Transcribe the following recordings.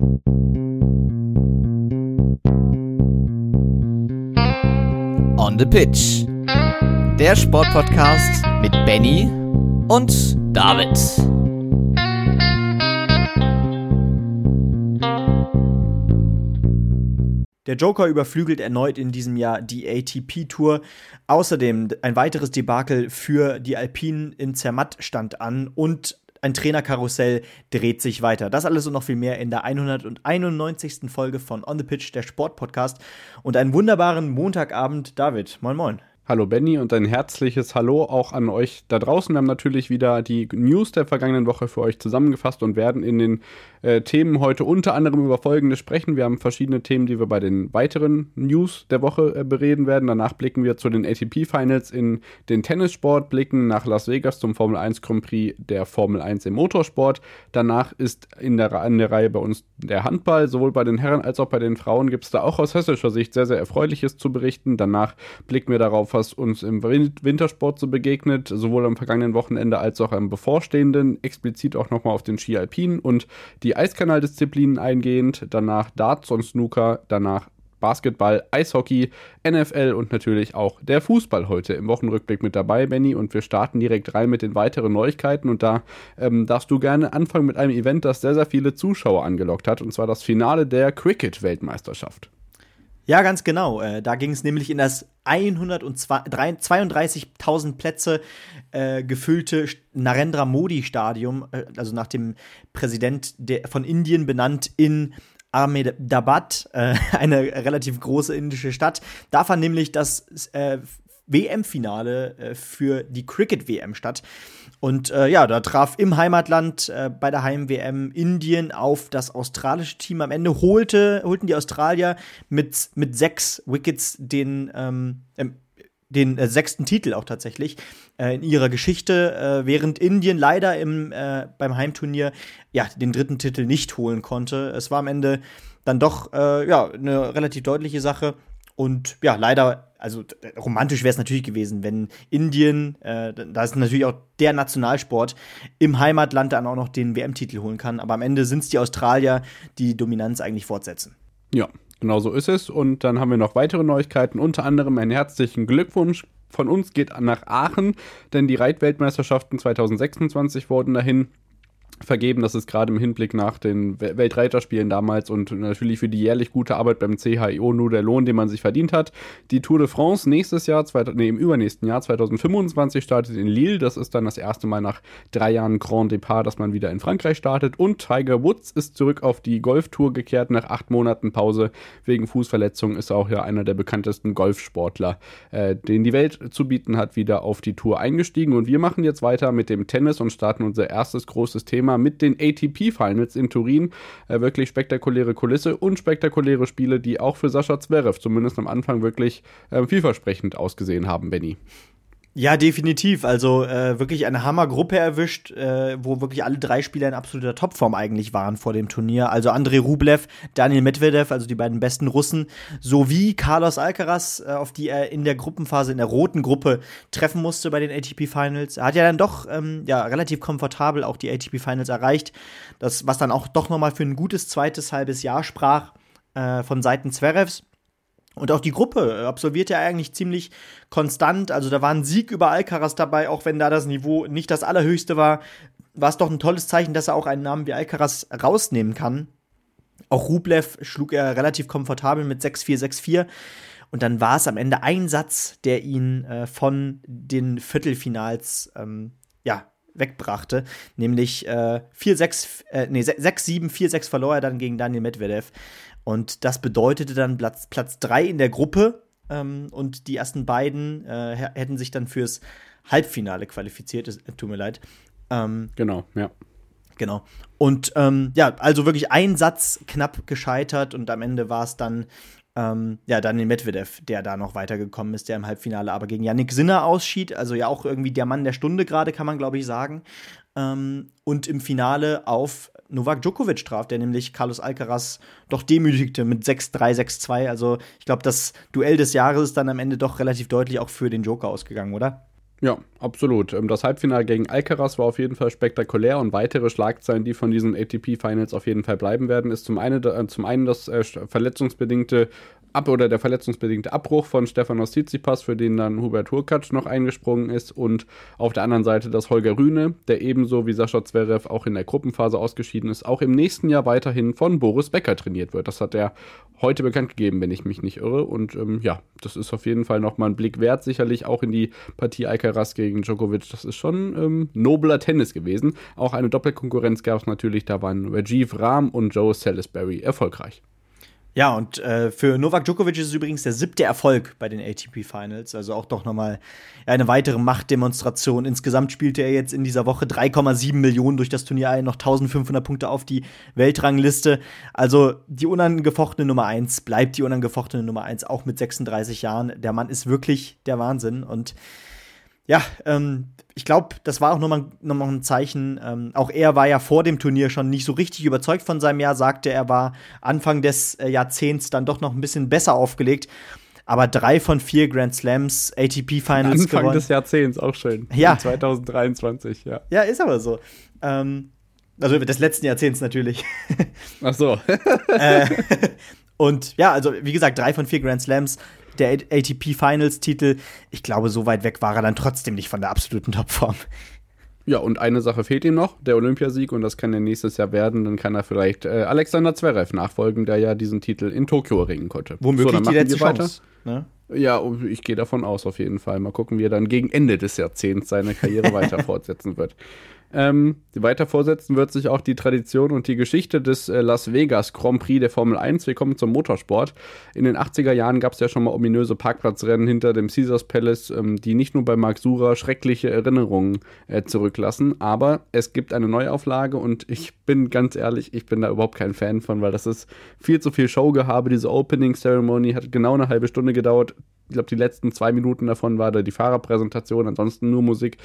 On the Pitch. Der Sportpodcast mit Benny und David. Der Joker überflügelt erneut in diesem Jahr die ATP-Tour. Außerdem ein weiteres Debakel für die Alpinen in Zermatt stand an und ein Trainerkarussell dreht sich weiter. Das alles und noch viel mehr in der 191. Folge von On the Pitch, der Sportpodcast. Und einen wunderbaren Montagabend, David. Moin, moin. Hallo Benny und ein herzliches Hallo auch an euch da draußen. Wir haben natürlich wieder die News der vergangenen Woche für euch zusammengefasst und werden in den äh, Themen heute unter anderem über Folgendes sprechen. Wir haben verschiedene Themen, die wir bei den weiteren News der Woche äh, bereden werden. Danach blicken wir zu den ATP Finals in den Tennissport, blicken nach Las Vegas zum Formel 1 Grand Prix der Formel 1 im Motorsport. Danach ist in der, an der Reihe bei uns der Handball. Sowohl bei den Herren als auch bei den Frauen gibt es da auch aus hessischer Sicht sehr, sehr Erfreuliches zu berichten. Danach blicken wir darauf, was uns im Wintersport so begegnet, sowohl am vergangenen Wochenende als auch am bevorstehenden, explizit auch nochmal auf den Ski Alpin und die Eiskanaldisziplinen eingehend, danach Darts und Snooker, danach Basketball, Eishockey, NFL und natürlich auch der Fußball heute im Wochenrückblick mit dabei, Benny. Und wir starten direkt rein mit den weiteren Neuigkeiten. Und da ähm, darfst du gerne anfangen mit einem Event, das sehr, sehr viele Zuschauer angelockt hat. Und zwar das Finale der Cricket-Weltmeisterschaft. Ja, ganz genau. Äh, da ging es nämlich in das 132.000 Plätze äh, gefüllte Narendra Modi Stadium, äh, also nach dem Präsident der, von Indien benannt in Ahmedabad, äh, eine relativ große indische Stadt. Da fand nämlich das äh, WM-Finale äh, für die Cricket-WM statt. Und äh, ja, da traf im Heimatland äh, bei der Heim-WM Indien auf das australische Team. Am Ende holte, holten die Australier mit, mit sechs Wickets den, ähm, äh, den äh, sechsten Titel auch tatsächlich äh, in ihrer Geschichte, äh, während Indien leider im, beim Heimturnier ja, den dritten Titel nicht holen konnte. Es war am Ende dann doch ja, eine relativ deutliche Sache. Und ja, leider, also romantisch wäre es natürlich gewesen, wenn Indien, äh, da ist natürlich auch der Nationalsport, im Heimatland dann auch noch den WM-Titel holen kann. Aber am Ende sind es die Australier, die Dominanz eigentlich fortsetzen. Ja, genau so ist es. Und dann haben wir noch weitere Neuigkeiten, unter anderem einen herzlichen Glückwunsch von uns geht nach Aachen, denn die Reitweltmeisterschaften 2026 wurden dahin vergeben. Das ist gerade im Hinblick nach den Weltreiterspielen damals und natürlich für die jährlich gute Arbeit beim CHIO nur der Lohn, den man sich verdient hat. Die Tour de France nächstes Jahr, nee, im übernächsten Jahr 2025 startet in Lille. Das ist dann das erste Mal nach drei Jahren Grand Depart, dass man wieder in Frankreich startet. Und Tiger Woods ist zurück auf die Golftour gekehrt nach acht Monaten Pause wegen Fußverletzung. Ist auch ja einer der bekanntesten Golfsportler, äh, den die Welt zu bieten hat, wieder auf die Tour eingestiegen. Und wir machen jetzt weiter mit dem Tennis und starten unser erstes großes Thema Thema mit den ATP Finals in Turin. Äh, wirklich spektakuläre Kulisse und spektakuläre Spiele, die auch für Sascha Zverev zumindest am Anfang wirklich äh, vielversprechend ausgesehen haben, Benny. Ja, definitiv. Also äh, wirklich eine Hammergruppe erwischt, äh, wo wirklich alle drei Spieler in absoluter Topform eigentlich waren vor dem Turnier. Also Andrei Rublev, Daniel Medvedev, also die beiden besten Russen, sowie Carlos Alcaraz, äh, auf die er in der Gruppenphase, in der roten Gruppe treffen musste bei den ATP Finals. Er hat ja dann doch ähm, ja, relativ komfortabel auch die ATP Finals erreicht, das, was dann auch doch nochmal für ein gutes zweites halbes Jahr sprach äh, von Seiten Zverevs. Und auch die Gruppe absolviert ja eigentlich ziemlich konstant. Also da war ein Sieg über Alcaraz dabei, auch wenn da das Niveau nicht das allerhöchste war. War es doch ein tolles Zeichen, dass er auch einen Namen wie Alcaraz rausnehmen kann. Auch Rublev schlug er relativ komfortabel mit 6-4, 6-4. Und dann war es am Ende ein Satz, der ihn äh, von den Viertelfinals ähm, ja, wegbrachte. Nämlich äh, 4-6, äh, nee, 6-7, 4-6 verlor er dann gegen Daniel Medvedev. Und das bedeutete dann Platz, Platz drei in der Gruppe. Ähm, und die ersten beiden äh, hätten sich dann fürs Halbfinale qualifiziert. Es, äh, tut mir leid. Ähm, genau, ja. Genau. Und ähm, ja, also wirklich ein Satz knapp gescheitert und am Ende war es dann ähm, ja, Daniel Medvedev, der da noch weitergekommen ist, der im Halbfinale aber gegen Yannick Sinner ausschied. Also ja auch irgendwie der Mann der Stunde gerade, kann man glaube ich sagen. Ähm, und im Finale auf Novak Djokovic traf, der nämlich Carlos Alcaraz doch demütigte mit 6-3, 6-2. Also ich glaube, das Duell des Jahres ist dann am Ende doch relativ deutlich auch für den Joker ausgegangen, oder? Ja, absolut. Ähm, das Halbfinale gegen Alcaraz war auf jeden Fall spektakulär und weitere Schlagzeilen, die von diesen ATP-Finals auf jeden Fall bleiben werden, ist zum einen, äh, zum einen das äh, verletzungsbedingte Ab oder der verletzungsbedingte Abbruch von Stefanos Tsitsipas, für den dann Hubert Hurkacz noch eingesprungen ist und auf der anderen Seite das Holger Rühne, der ebenso wie Sascha Zverev auch in der Gruppenphase ausgeschieden ist, auch im nächsten Jahr weiterhin von Boris Becker trainiert wird. Das hat er heute bekannt gegeben, wenn ich mich nicht irre und ähm, ja, das ist auf jeden Fall nochmal ein Blick wert, sicherlich auch in die Partie Alcaraz gegen Djokovic. Das ist schon ähm, nobler Tennis gewesen. Auch eine Doppelkonkurrenz gab es natürlich, da waren Rajiv Rahm und Joe Salisbury erfolgreich. Ja, und äh, für Novak Djokovic ist es übrigens der siebte Erfolg bei den ATP Finals. Also auch doch nochmal eine weitere Machtdemonstration. Insgesamt spielte er jetzt in dieser Woche 3,7 Millionen durch das Turnier ein, noch 1500 Punkte auf die Weltrangliste. Also die unangefochtene Nummer 1 bleibt die unangefochtene Nummer 1, auch mit 36 Jahren. Der Mann ist wirklich der Wahnsinn. Und ja, ähm, ich glaube, das war auch nochmal noch mal ein Zeichen. Ähm, auch er war ja vor dem Turnier schon nicht so richtig überzeugt von seinem Jahr, sagte er war Anfang des äh, Jahrzehnts dann doch noch ein bisschen besser aufgelegt. Aber drei von vier Grand Slams, ATP Finals Anfang gewonnen. des Jahrzehnts, auch schön. Ja. 2023, ja. Ja, ist aber so. Ähm, also des letzten Jahrzehnts natürlich. Ach so. äh, und ja, also wie gesagt, drei von vier Grand Slams der ATP Finals Titel. Ich glaube, so weit weg war er dann trotzdem nicht von der absoluten Topform. Ja, und eine Sache fehlt ihm noch, der Olympiasieg, und das kann er nächstes Jahr werden. Dann kann er vielleicht äh, Alexander Zverev nachfolgen, der ja diesen Titel in Tokio erringen konnte. Womöglich so, die letzte Chance. Ne? Ja, ich gehe davon aus, auf jeden Fall. Mal gucken, wie er dann gegen Ende des Jahrzehnts seine Karriere weiter fortsetzen wird. Ähm, weiter vorsetzen wird sich auch die Tradition und die Geschichte des äh, Las Vegas Grand Prix der Formel 1. Wir kommen zum Motorsport. In den 80er Jahren gab es ja schon mal ominöse Parkplatzrennen hinter dem Caesars Palace, ähm, die nicht nur bei Mark Sura schreckliche Erinnerungen äh, zurücklassen, aber es gibt eine Neuauflage und ich bin ganz ehrlich, ich bin da überhaupt kein Fan von, weil das ist viel zu viel Showgehabe. Diese Opening Ceremony hat genau eine halbe Stunde gedauert. Ich glaube, die letzten zwei Minuten davon war da die Fahrerpräsentation, ansonsten nur Musik,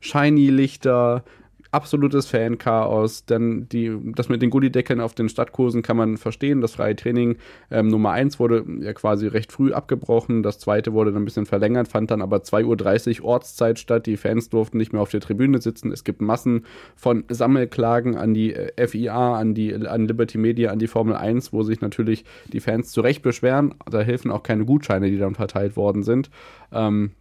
Shiny-Lichter, absolutes Fan-Chaos. Dann die, das mit den Gullideckeln auf den Stadtkursen kann man verstehen. Das freie Training ähm, Nummer 1 wurde ja quasi recht früh abgebrochen. Das zweite wurde dann ein bisschen verlängert, fand dann aber 2.30 Uhr Ortszeit statt. Die Fans durften nicht mehr auf der Tribüne sitzen. Es gibt Massen von Sammelklagen an die äh, FIA, an die an Liberty Media, an die Formel 1, wo sich natürlich die Fans zu Recht beschweren. Da helfen auch keine Gutscheine, die dann verteilt worden sind. Ähm,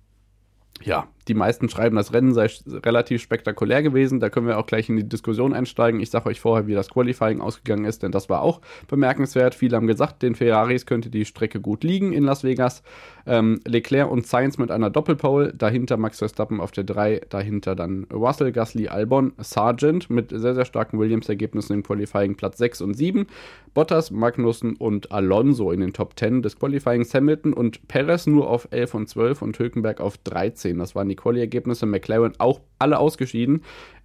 ja, die meisten schreiben, das Rennen sei relativ spektakulär gewesen. Da können wir auch gleich in die Diskussion einsteigen. Ich sage euch vorher, wie das Qualifying ausgegangen ist, denn das war auch bemerkenswert. Viele haben gesagt, den Ferraris könnte die Strecke gut liegen in Las Vegas. Ähm, Leclerc und Sainz mit einer Doppelpole, dahinter Max Verstappen auf der 3, dahinter dann Russell, Gasly, Albon, Sargent mit sehr, sehr starken Williams-Ergebnissen im Qualifying Platz 6 und 7. Bottas, Magnussen und Alonso in den Top 10 des Qualifyings. Hamilton und Perez nur auf 11 und 12 und Hülkenberg auf 13. Das waren die Quali-Ergebnisse. McLaren auch alle ausgeschieden.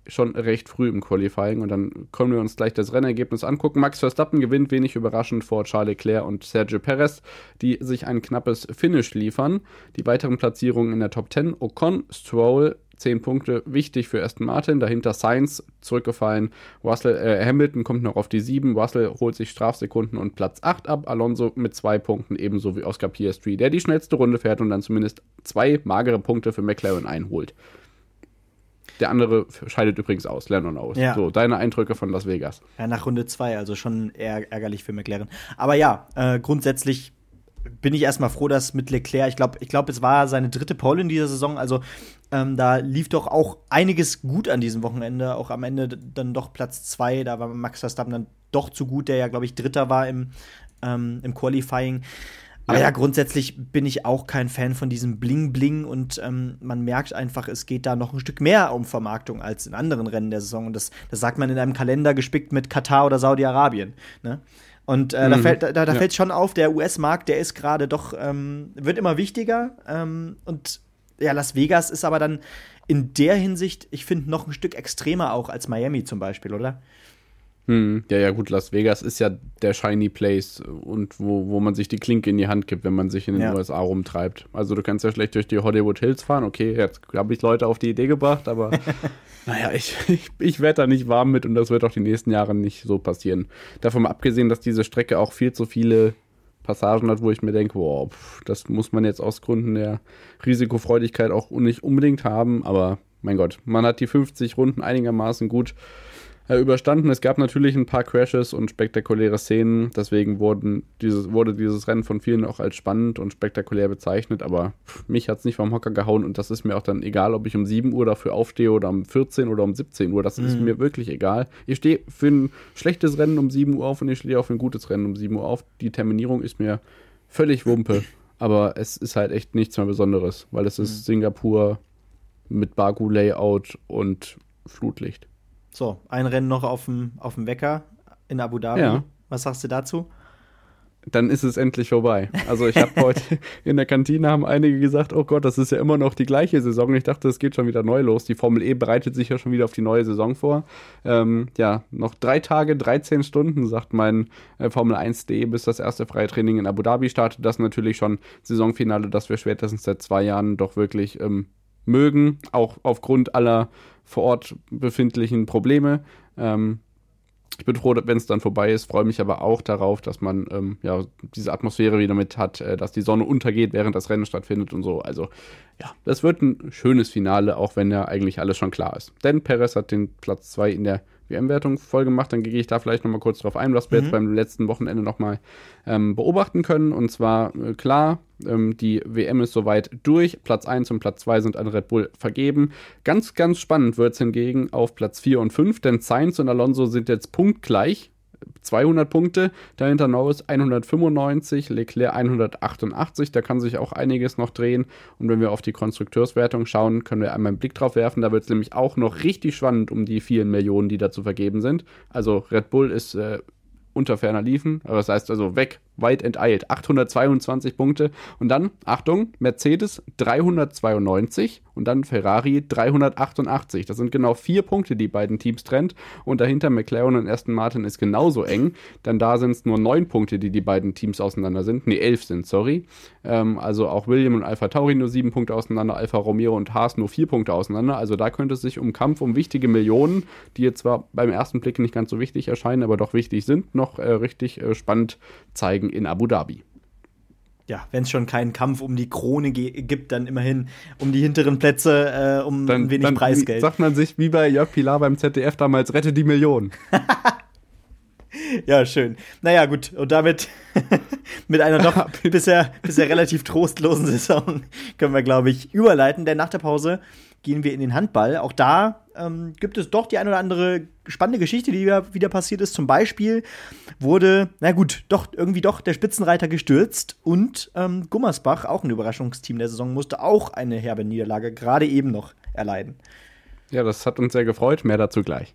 Schon recht früh im Qualifying und dann können wir uns gleich das Rennergebnis angucken. Max Verstappen gewinnt wenig überraschend vor Charles Leclerc und Sergio Perez, die sich ein knappes Finish liefern. Die weiteren Platzierungen in der Top 10: Ocon, Stroll, 10 Punkte, wichtig für Aston Martin. Dahinter Sainz zurückgefallen. Russell, äh, Hamilton kommt noch auf die 7. Russell holt sich Strafsekunden und Platz 8 ab. Alonso mit 2 Punkten, ebenso wie Oscar Piastri, der die schnellste Runde fährt und dann zumindest zwei magere Punkte für McLaren einholt. Der andere scheidet übrigens aus, Lennon aus. Ja. So, deine Eindrücke von Las Vegas. Ja, nach Runde 2, also schon eher ärgerlich für McLaren. Aber ja, äh, grundsätzlich bin ich erstmal froh, dass mit Leclerc, ich glaube, ich glaub, es war seine dritte Pole in dieser Saison, also ähm, da lief doch auch einiges gut an diesem Wochenende, auch am Ende dann doch Platz zwei, da war Max Verstappen dann doch zu gut, der ja, glaube ich, Dritter war im, ähm, im Qualifying. Aber ja. ja. grundsätzlich bin ich auch kein Fan von diesem Bling-Bling und ähm, man merkt einfach, es geht da noch ein Stück mehr um Vermarktung als in anderen Rennen der Saison. Und das, das sagt man in einem Kalender gespickt mit Katar oder Saudi-Arabien. Ne? Und äh, mhm. da fällt, da, da ja. fällt schon auf, der US-Markt, der ist gerade doch, ähm, wird immer wichtiger. Ähm, und ja, Las Vegas ist aber dann in der Hinsicht, ich finde, noch ein Stück extremer auch als Miami zum Beispiel, oder? Hm, ja, ja, gut, Las Vegas ist ja der Shiny Place und wo, wo man sich die Klinke in die Hand gibt, wenn man sich in den ja. USA rumtreibt. Also du kannst ja schlecht durch die Hollywood Hills fahren. Okay, jetzt habe ich Leute auf die Idee gebracht, aber naja, ich, ich, ich werde da nicht warm mit und das wird auch die nächsten Jahre nicht so passieren. Davon mal abgesehen, dass diese Strecke auch viel zu viele Passagen hat, wo ich mir denke, wow, das muss man jetzt aus Gründen der Risikofreudigkeit auch nicht unbedingt haben. Aber mein Gott, man hat die 50 Runden einigermaßen gut äh, überstanden. Es gab natürlich ein paar Crashes und spektakuläre Szenen, deswegen wurden dieses, wurde dieses Rennen von vielen auch als spannend und spektakulär bezeichnet, aber mich hat es nicht vom Hocker gehauen und das ist mir auch dann egal, ob ich um 7 Uhr dafür aufstehe oder um 14 oder um 17 Uhr, das mhm. ist mir wirklich egal. Ich stehe für ein schlechtes Rennen um 7 Uhr auf und ich stehe auch für ein gutes Rennen um 7 Uhr auf. Die Terminierung ist mir völlig Wumpe, aber es ist halt echt nichts mehr Besonderes, weil es ist mhm. Singapur mit Baku-Layout und Flutlicht. So, ein Rennen noch auf dem, auf dem Wecker in Abu Dhabi. Ja. Was sagst du dazu? Dann ist es endlich vorbei. Also ich habe heute in der Kantine haben einige gesagt, oh Gott, das ist ja immer noch die gleiche Saison. Ich dachte, es geht schon wieder neu los. Die Formel E bereitet sich ja schon wieder auf die neue Saison vor. Ähm, ja, noch drei Tage, 13 Stunden, sagt mein äh, Formel 1.de, bis das erste Freitraining in Abu Dhabi startet. Das natürlich schon Saisonfinale, das wir spätestens seit zwei Jahren doch wirklich ähm, mögen, auch aufgrund aller vor Ort befindlichen Probleme. Ähm, ich bin froh, wenn es dann vorbei ist, freue mich aber auch darauf, dass man ähm, ja diese Atmosphäre wieder mit hat, äh, dass die Sonne untergeht, während das Rennen stattfindet und so. Also ja, das wird ein schönes Finale, auch wenn ja eigentlich alles schon klar ist. Denn Perez hat den Platz 2 in der WM-Wertung voll gemacht. Dann gehe ich da vielleicht nochmal kurz drauf ein, was wir mhm. jetzt beim letzten Wochenende nochmal ähm, beobachten können. Und zwar, äh, klar, ähm, die WM ist soweit durch. Platz 1 und Platz 2 sind an Red Bull vergeben. Ganz, ganz spannend wird es hingegen auf Platz 4 und 5, denn Sainz und Alonso sind jetzt punktgleich 200 Punkte, dahinter Norris 195, Leclerc 188, da kann sich auch einiges noch drehen. Und wenn wir auf die Konstrukteurswertung schauen, können wir einmal einen Blick drauf werfen. Da wird es nämlich auch noch richtig spannend um die vielen Millionen, die da zu vergeben sind. Also Red Bull ist äh, unter ferner Liefen, das heißt also weg weit enteilt. 822 Punkte. Und dann, Achtung, Mercedes 392 und dann Ferrari 388. Das sind genau vier Punkte, die beiden Teams trennt. Und dahinter McLaren und Aston Martin ist genauso eng, denn da sind es nur neun Punkte, die die beiden Teams auseinander sind. Ne, elf sind, sorry. Ähm, also auch William und Alpha Tauri nur sieben Punkte auseinander, Alpha Romeo und Haas nur vier Punkte auseinander. Also da könnte es sich um Kampf um wichtige Millionen, die jetzt zwar beim ersten Blick nicht ganz so wichtig erscheinen, aber doch wichtig sind, noch äh, richtig äh, spannend zeigen in Abu Dhabi. Ja, wenn es schon keinen Kampf um die Krone gibt, dann immerhin um die hinteren Plätze, äh, um dann, wenig dann Preisgeld. Sagt man sich wie bei Jörg Pilar beim ZDF damals, rette die Million. ja, schön. Naja, gut. Und damit mit einer doch bisher, bisher relativ trostlosen Saison können wir, glaube ich, überleiten. Denn nach der Pause gehen wir in den Handball. Auch da ähm, gibt es doch die ein oder andere spannende Geschichte, die wieder, wieder passiert ist. Zum Beispiel wurde, na gut, doch irgendwie doch der Spitzenreiter gestürzt und ähm, Gummersbach, auch ein Überraschungsteam der Saison, musste auch eine herbe Niederlage gerade eben noch erleiden. Ja, das hat uns sehr gefreut. Mehr dazu gleich.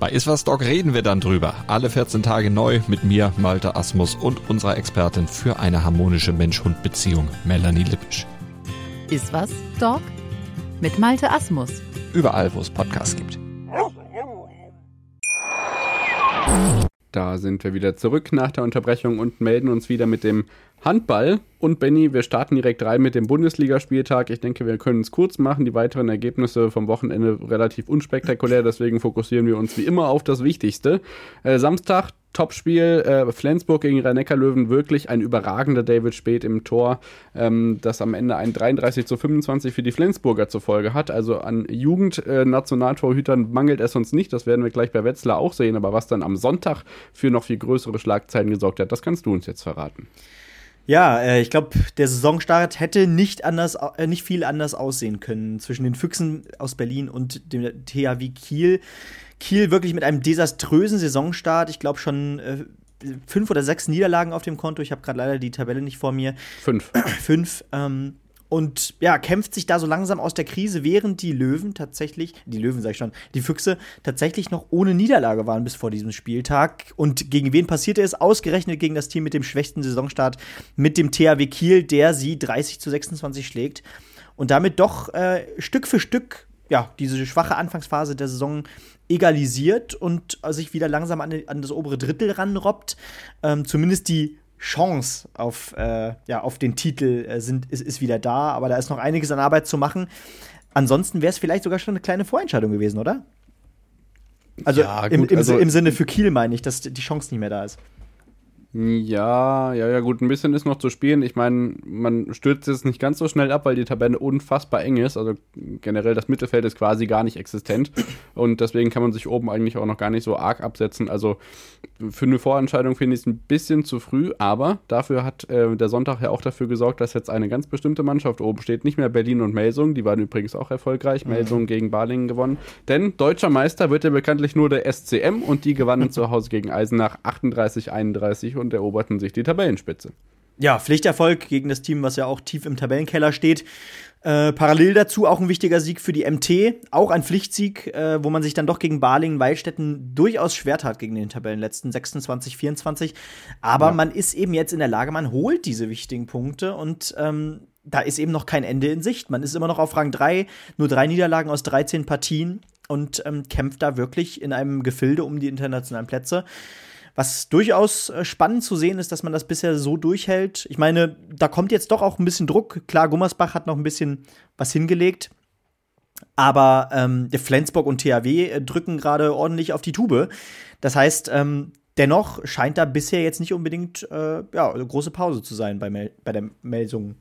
Bei Iswas Dog reden wir dann drüber. Alle 14 Tage neu mit mir, Malte Asmus und unserer Expertin für eine harmonische Mensch-Hund-Beziehung, Melanie Lippisch. Iswas Dog mit Malte Asmus. Überall, wo es Podcasts gibt. Da sind wir wieder zurück nach der Unterbrechung und melden uns wieder mit dem Handball. Und Benny, wir starten direkt rein mit dem Bundesligaspieltag. Ich denke, wir können es kurz machen. Die weiteren Ergebnisse vom Wochenende relativ unspektakulär. Deswegen fokussieren wir uns wie immer auf das Wichtigste. Äh, Samstag, Topspiel. Äh, Flensburg gegen rhein löwen Wirklich ein überragender David Spät im Tor, ähm, das am Ende ein 33 zu 25 für die Flensburger zur Folge hat. Also an Jugend-Nationaltorhütern äh, mangelt es uns nicht. Das werden wir gleich bei Wetzlar auch sehen. Aber was dann am Sonntag für noch viel größere Schlagzeilen gesorgt hat, das kannst du uns jetzt verraten. Ja, äh, ich glaube, der Saisonstart hätte nicht anders, äh, nicht viel anders aussehen können zwischen den Füchsen aus Berlin und dem THW Kiel. Kiel wirklich mit einem desaströsen Saisonstart. Ich glaube schon äh, fünf oder sechs Niederlagen auf dem Konto. Ich habe gerade leider die Tabelle nicht vor mir. Fünf. fünf. Ähm, und ja, kämpft sich da so langsam aus der Krise, während die Löwen tatsächlich, die Löwen sag ich schon, die Füchse tatsächlich noch ohne Niederlage waren bis vor diesem Spieltag. Und gegen wen passierte es? Ausgerechnet gegen das Team mit dem schwächsten Saisonstart, mit dem THW Kiel, der sie 30 zu 26 schlägt. und damit doch äh, Stück für Stück ja, diese schwache Anfangsphase der Saison egalisiert und sich wieder langsam an, an das obere Drittel ranrobbt. Ähm, zumindest die Chance auf, äh, ja, auf den Titel äh, sind, ist, ist wieder da, aber da ist noch einiges an Arbeit zu machen. Ansonsten wäre es vielleicht sogar schon eine kleine Vorentscheidung gewesen, oder? Also, ja, gut, im, im, also im Sinne für Kiel meine ich, dass die Chance nicht mehr da ist. Ja, ja, ja, gut, ein bisschen ist noch zu spielen. Ich meine, man stürzt jetzt nicht ganz so schnell ab, weil die Tabelle unfassbar eng ist. Also generell das Mittelfeld ist quasi gar nicht existent. Und deswegen kann man sich oben eigentlich auch noch gar nicht so arg absetzen. Also für eine Vorentscheidung finde ich es ein bisschen zu früh, aber dafür hat äh, der Sonntag ja auch dafür gesorgt, dass jetzt eine ganz bestimmte Mannschaft oben steht. Nicht mehr Berlin und Melsung, die waren übrigens auch erfolgreich. Mhm. Melsung gegen Balingen gewonnen. Denn deutscher Meister wird ja bekanntlich nur der SCM und die gewannen zu Hause gegen Eisenach 38-31 und eroberten sich die Tabellenspitze. Ja, Pflichterfolg gegen das Team, was ja auch tief im Tabellenkeller steht. Äh, parallel dazu auch ein wichtiger Sieg für die MT, auch ein Pflichtsieg, äh, wo man sich dann doch gegen Balingen-Weilstätten durchaus schwer tat gegen den Tabellenletzten 26, 24. Aber ja. man ist eben jetzt in der Lage, man holt diese wichtigen Punkte und ähm, da ist eben noch kein Ende in Sicht. Man ist immer noch auf Rang 3, nur drei Niederlagen aus 13 Partien und ähm, kämpft da wirklich in einem Gefilde um die internationalen Plätze. Was durchaus äh, spannend zu sehen ist, dass man das bisher so durchhält. Ich meine, da kommt jetzt doch auch ein bisschen Druck. Klar, Gummersbach hat noch ein bisschen was hingelegt. Aber ähm, Flensburg und THW äh, drücken gerade ordentlich auf die Tube. Das heißt, ähm, dennoch scheint da bisher jetzt nicht unbedingt äh, ja, eine große Pause zu sein bei, Mel bei der Meldung.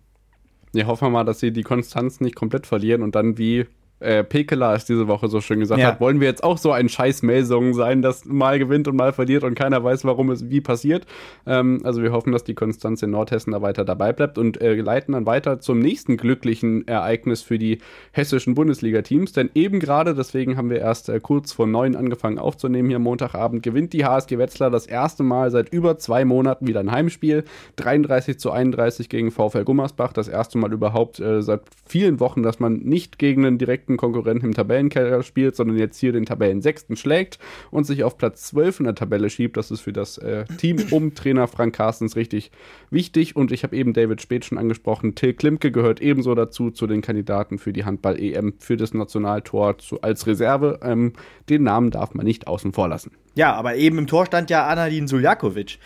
Ja, hoffen wir mal, dass sie die Konstanz nicht komplett verlieren und dann wie äh, Pekela es diese Woche so schön gesagt ja. hat, wollen wir jetzt auch so ein scheiß Melsungen sein, das mal gewinnt und mal verliert und keiner weiß, warum es wie passiert. Ähm, also wir hoffen, dass die Konstanz in Nordhessen da weiter dabei bleibt und äh, leiten dann weiter zum nächsten glücklichen Ereignis für die hessischen Bundesliga-Teams. Denn eben gerade, deswegen haben wir erst äh, kurz vor neun angefangen aufzunehmen hier Montagabend, gewinnt die HSG Wetzlar das erste Mal seit über zwei Monaten wieder ein Heimspiel. 33 zu 31 gegen VfL Gummersbach. Das erste Mal überhaupt äh, seit vielen Wochen, dass man nicht gegen einen direkten direkten Konkurrenten im Tabellenkeller spielt, sondern jetzt hier den Tabellensechsten schlägt und sich auf Platz 12 in der Tabelle schiebt. Das ist für das äh, Team um Trainer Frank Carstens richtig wichtig. Und ich habe eben David Speth schon angesprochen. Till Klimke gehört ebenso dazu, zu den Kandidaten für die Handball-EM, für das Nationaltor zu, als Reserve. Ähm, den Namen darf man nicht außen vor lassen. Ja, aber eben im Tor stand ja Anadin Suljakovic.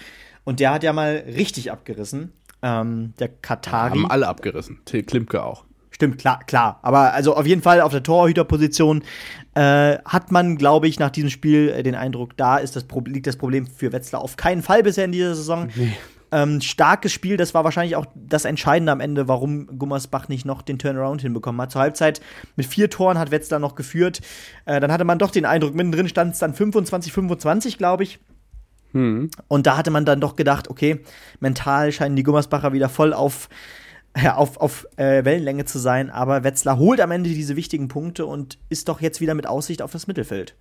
Und der hat ja mal richtig abgerissen. Ähm, der Katari. Haben alle abgerissen. Till Klimke auch. Stimmt, klar, klar. Aber also auf jeden Fall auf der Torhüterposition äh, hat man, glaube ich, nach diesem Spiel äh, den Eindruck, da ist das liegt das Problem für Wetzlar auf keinen Fall bisher in dieser Saison. Nee. Ähm, starkes Spiel, das war wahrscheinlich auch das Entscheidende am Ende, warum Gummersbach nicht noch den Turnaround hinbekommen hat. Zur Halbzeit mit vier Toren hat Wetzlar noch geführt. Äh, dann hatte man doch den Eindruck, mittendrin stand es dann 25, 25, glaube ich. Hm. Und da hatte man dann doch gedacht, okay, mental scheinen die Gummersbacher wieder voll auf ja, auf, auf äh, Wellenlänge zu sein, aber Wetzlar holt am Ende diese wichtigen Punkte und ist doch jetzt wieder mit Aussicht auf das Mittelfeld.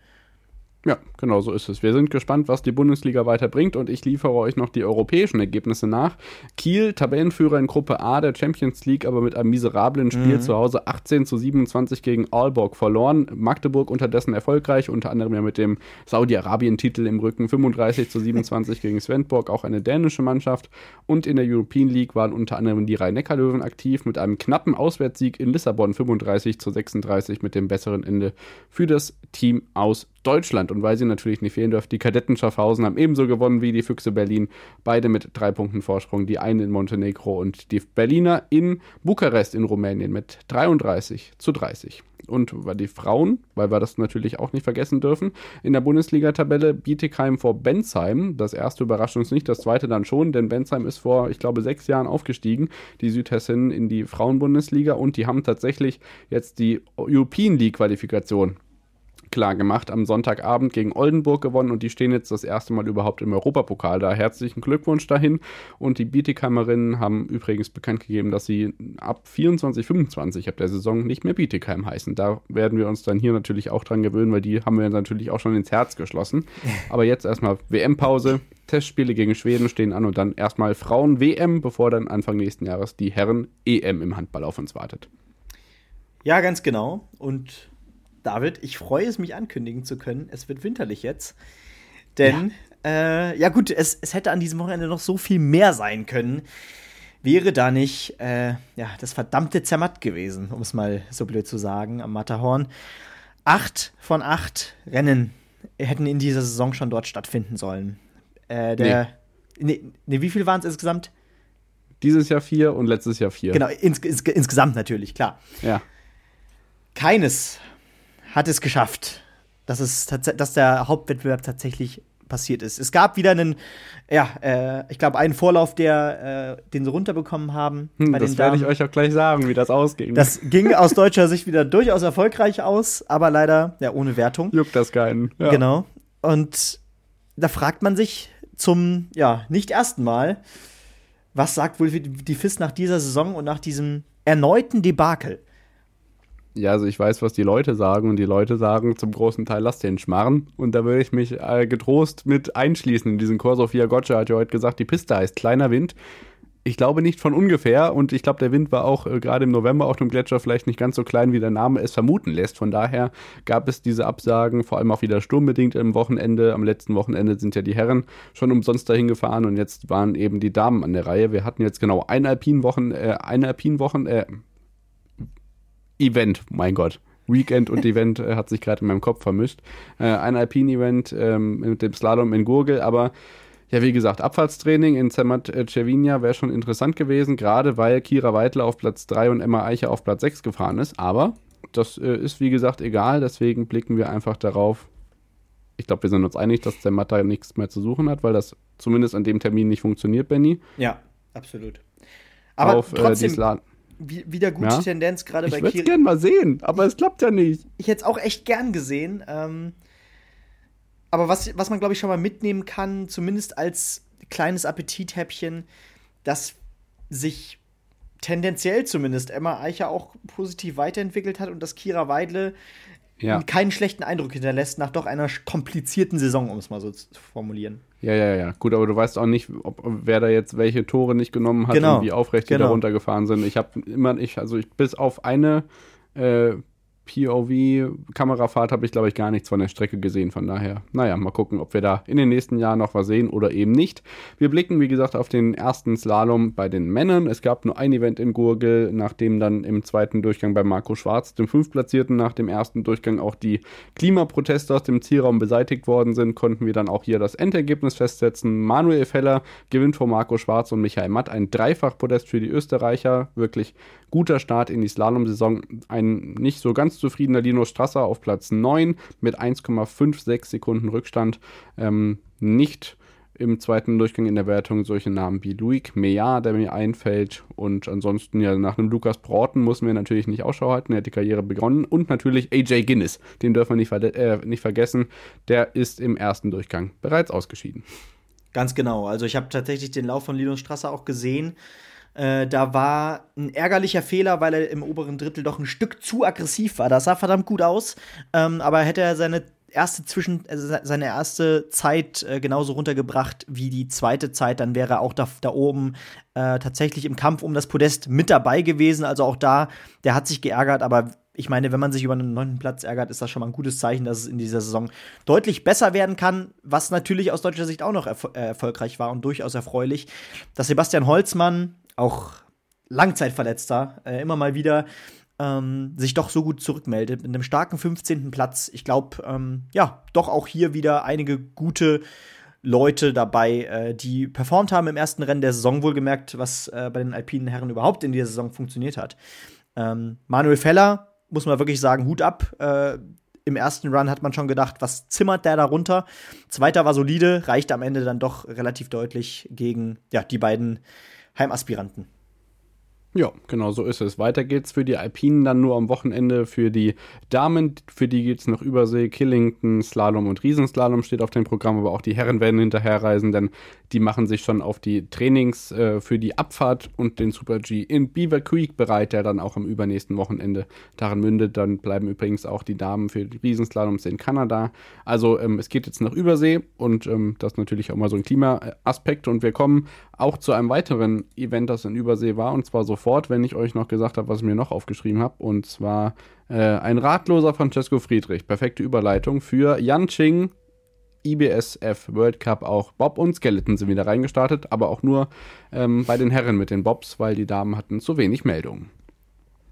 Ja, genau so ist es. Wir sind gespannt, was die Bundesliga weiterbringt und ich liefere euch noch die europäischen Ergebnisse nach. Kiel, Tabellenführer in Gruppe A der Champions League, aber mit einem miserablen Spiel mhm. zu Hause 18 zu 27 gegen Aalborg verloren. Magdeburg unterdessen erfolgreich, unter anderem ja mit dem Saudi-Arabien-Titel im Rücken 35 zu 27 gegen Svendborg, auch eine dänische Mannschaft. Und in der European League waren unter anderem die Rhein-Neckar-Löwen aktiv mit einem knappen Auswärtssieg in Lissabon 35 zu 36 mit dem besseren Ende für das Team aus Deutschland. Und weil sie natürlich nicht fehlen dürfen, die Kadetten Schaffhausen haben ebenso gewonnen wie die Füchse Berlin. Beide mit drei Punkten Vorsprung. Die einen in Montenegro und die Berliner in Bukarest in Rumänien mit 33 zu 30 und die Frauen, weil wir das natürlich auch nicht vergessen dürfen, in der Bundesliga-Tabelle Bietigheim vor Bensheim. Das erste überrascht uns nicht, das zweite dann schon, denn Bensheim ist vor, ich glaube, sechs Jahren aufgestiegen, die Südhessen in die Frauenbundesliga und die haben tatsächlich jetzt die European League-Qualifikation klar gemacht, am Sonntagabend gegen Oldenburg gewonnen und die stehen jetzt das erste Mal überhaupt im Europapokal da. Herzlichen Glückwunsch dahin. Und die Bietigheimerinnen haben übrigens bekannt gegeben, dass sie ab 24, 25 ab der Saison nicht mehr Bietigheim heißen. Da werden wir uns dann hier natürlich auch dran gewöhnen, weil die haben wir natürlich auch schon ins Herz geschlossen. Aber jetzt erstmal WM-Pause. Testspiele gegen Schweden stehen an und dann erstmal Frauen-WM, bevor dann Anfang nächsten Jahres die Herren-EM im Handball auf uns wartet. Ja, ganz genau. Und David, ich freue es, mich ankündigen zu können. Es wird winterlich jetzt. Denn, ja, äh, ja gut, es, es hätte an diesem Wochenende noch so viel mehr sein können. wäre da nicht äh, ja, das verdammte Zermatt gewesen, um es mal so blöd zu sagen, am Matterhorn. Acht von acht Rennen hätten in dieser Saison schon dort stattfinden sollen. Äh, der, nee. Nee, nee, wie viel waren es insgesamt? Dieses Jahr vier und letztes Jahr vier. Genau, ins, ins, insgesamt natürlich, klar. Ja. Keines hat es geschafft, dass, es dass der Hauptwettbewerb tatsächlich passiert ist. Es gab wieder einen, ja, äh, ich glaube, einen Vorlauf, der, äh, den sie runterbekommen haben. Hm, das werde ich euch auch gleich sagen, wie das ausging. Das ging aus deutscher Sicht wieder durchaus erfolgreich aus, aber leider ja ohne Wertung. Juckt das keinen. Ja. Genau. Und da fragt man sich zum, ja, nicht ersten Mal, was sagt wohl die FIS nach dieser Saison und nach diesem erneuten Debakel? Ja, also ich weiß, was die Leute sagen und die Leute sagen zum großen Teil, lass den schmarren. Und da würde ich mich äh, getrost mit einschließen in diesen Kurs. Sophia Gotcha hat ja heute gesagt, die Piste heißt kleiner Wind. Ich glaube nicht von ungefähr und ich glaube, der Wind war auch äh, gerade im November auf dem Gletscher vielleicht nicht ganz so klein, wie der Name es vermuten lässt. Von daher gab es diese Absagen, vor allem auch wieder sturmbedingt im Wochenende. Am letzten Wochenende sind ja die Herren schon umsonst dahin gefahren und jetzt waren eben die Damen an der Reihe. Wir hatten jetzt genau ein Alpinwochen, äh, ein Alpinwochen, äh, Event, mein Gott. Weekend und Event äh, hat sich gerade in meinem Kopf vermischt. Äh, ein Alpin-Event ähm, mit dem Slalom in Gurgel, aber ja, wie gesagt, Abfahrtstraining in Zermatt äh, Cervinia wäre schon interessant gewesen, gerade weil Kira Weidler auf Platz 3 und Emma Eicher auf Platz 6 gefahren ist. Aber das äh, ist, wie gesagt, egal, deswegen blicken wir einfach darauf. Ich glaube, wir sind uns einig, dass Zermatt da nichts mehr zu suchen hat, weil das zumindest an dem Termin nicht funktioniert, Benny. Ja, absolut. Aber auf, trotzdem, äh, wieder gute ja? Tendenz, gerade bei Kiri. Ich würde es gerne mal sehen, aber es klappt ja nicht. Ich hätte es auch echt gern gesehen. Ähm, aber was, was man, glaube ich, schon mal mitnehmen kann, zumindest als kleines Appetithäppchen, dass sich tendenziell zumindest Emma Eicher auch positiv weiterentwickelt hat und dass Kira Weidle ja. keinen schlechten Eindruck hinterlässt nach doch einer komplizierten Saison, um es mal so zu formulieren. Ja, ja, ja. Gut, aber du weißt auch nicht, ob, wer da jetzt welche Tore nicht genommen hat genau. und wie aufrecht die genau. da runtergefahren sind. Ich habe immer, ich, also ich bis auf eine äh, POV-Kamerafahrt habe ich, glaube ich, gar nichts von der Strecke gesehen. Von daher, naja, mal gucken, ob wir da in den nächsten Jahren noch was sehen oder eben nicht. Wir blicken, wie gesagt, auf den ersten Slalom bei den Männern. Es gab nur ein Event in Gurgel, nachdem dann im zweiten Durchgang bei Marco Schwarz, dem Fünftplatzierten, nach dem ersten Durchgang auch die Klimaproteste aus dem Zielraum beseitigt worden sind, konnten wir dann auch hier das Endergebnis festsetzen. Manuel Feller gewinnt vor Marco Schwarz und Michael Matt ein Dreifach-Podest für die Österreicher. Wirklich guter Start in die Slalom-Saison. Ein nicht so ganz zufriedener Lino Strasser auf Platz 9 mit 1,56 Sekunden Rückstand. Ähm, nicht im zweiten Durchgang in der Wertung solche Namen wie Luik Meillard, der mir einfällt. Und ansonsten ja nach einem Lukas Broughton muss wir natürlich nicht Ausschau halten. Er hat die Karriere begonnen. Und natürlich AJ Guinness, den dürfen wir nicht, ver äh, nicht vergessen. Der ist im ersten Durchgang bereits ausgeschieden. Ganz genau. Also ich habe tatsächlich den Lauf von Linus Strasser auch gesehen. Äh, da war ein ärgerlicher Fehler, weil er im oberen Drittel doch ein Stück zu aggressiv war. Das sah verdammt gut aus, ähm, aber hätte er seine erste Zwischen, also seine erste Zeit äh, genauso runtergebracht wie die zweite Zeit, dann wäre er auch da, da oben äh, tatsächlich im Kampf um das Podest mit dabei gewesen. Also auch da, der hat sich geärgert, aber ich meine, wenn man sich über einen neunten Platz ärgert, ist das schon mal ein gutes Zeichen, dass es in dieser Saison deutlich besser werden kann, was natürlich aus deutscher Sicht auch noch erfol äh, erfolgreich war und durchaus erfreulich. Dass Sebastian Holzmann auch Langzeitverletzter, äh, immer mal wieder ähm, sich doch so gut zurückmeldet. Mit einem starken 15. Platz. Ich glaube, ähm, ja, doch auch hier wieder einige gute Leute dabei, äh, die performt haben im ersten Rennen der Saison, wohlgemerkt, was äh, bei den alpinen Herren überhaupt in dieser Saison funktioniert hat. Ähm, Manuel Feller, muss man wirklich sagen, Hut ab. Äh, Im ersten Run hat man schon gedacht, was zimmert der da runter? Zweiter war solide, reicht am Ende dann doch relativ deutlich gegen ja, die beiden Heimaspiranten. Ja, genau so ist es. Weiter geht's für die Alpinen dann nur am Wochenende. Für die Damen, für die geht's noch Übersee, Killington, Slalom und Riesenslalom steht auf dem Programm, aber auch die Herren werden hinterherreisen, denn die machen sich schon auf die Trainings äh, für die Abfahrt und den Super G in Beaver Creek bereit, der dann auch am übernächsten Wochenende darin mündet. Dann bleiben übrigens auch die Damen für die Riesenslaloms in Kanada. Also ähm, es geht jetzt nach Übersee und ähm, das ist natürlich auch mal so ein Klimaaspekt und wir kommen auch zu einem weiteren Event, das in Übersee war und zwar sofort, wenn ich euch noch gesagt habe, was ich mir noch aufgeschrieben habe und zwar äh, ein ratloser Francesco Friedrich. Perfekte Überleitung für Yan Ching IBSF World Cup auch Bob und Skeleton sind wieder reingestartet, aber auch nur ähm, bei den Herren mit den Bobs, weil die Damen hatten zu wenig Meldungen.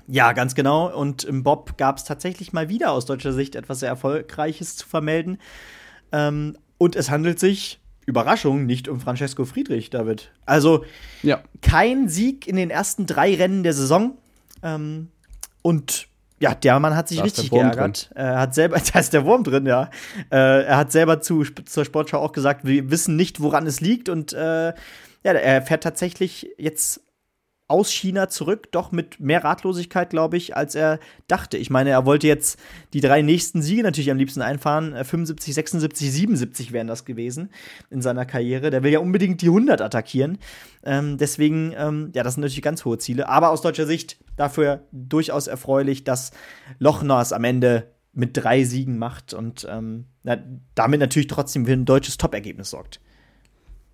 Ja, ganz genau. Und im Bob gab es tatsächlich mal wieder aus deutscher Sicht etwas sehr Erfolgreiches zu vermelden. Ähm, und es handelt sich, Überraschung, nicht um Francesco Friedrich, David. Also ja. kein Sieg in den ersten drei Rennen der Saison. Ähm, und ja, der Mann hat sich da richtig geärgert. Er hat selber, da ist der Wurm drin, ja. Äh, er hat selber zu, zur Sportschau auch gesagt, wir wissen nicht, woran es liegt. Und äh, ja, er fährt tatsächlich jetzt aus China zurück, doch mit mehr Ratlosigkeit, glaube ich, als er dachte. Ich meine, er wollte jetzt die drei nächsten Siege natürlich am liebsten einfahren. 75, 76, 77 wären das gewesen in seiner Karriere. Der will ja unbedingt die 100 attackieren. Ähm, deswegen, ähm, ja, das sind natürlich ganz hohe Ziele. Aber aus deutscher Sicht dafür durchaus erfreulich, dass Lochner es am Ende mit drei Siegen macht und ähm, na, damit natürlich trotzdem für ein deutsches Top-Ergebnis sorgt.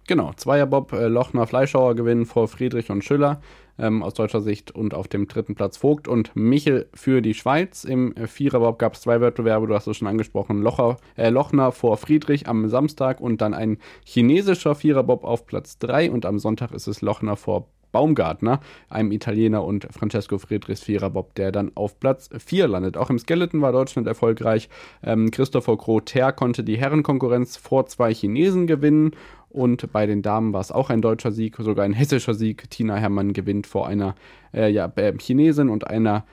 Genau, Zweierbob, äh, Lochner, Fleischhauer gewinnen vor Friedrich und Schüller ähm, aus deutscher Sicht und auf dem dritten Platz Vogt und Michel für die Schweiz. Im Viererbob gab es zwei Wettbewerbe, du hast es schon angesprochen, Locher, äh, Lochner vor Friedrich am Samstag und dann ein chinesischer Viererbob auf Platz 3 und am Sonntag ist es Lochner vor Baumgartner, einem Italiener und Francesco Friedrichs Viererbob, der dann auf Platz 4 landet. Auch im Skeleton war Deutschland erfolgreich. Ähm, Christopher Croter konnte die Herrenkonkurrenz vor zwei Chinesen gewinnen und bei den Damen war es auch ein deutscher Sieg, sogar ein hessischer Sieg. Tina Hermann gewinnt vor einer äh, ja, äh, Chinesin und einer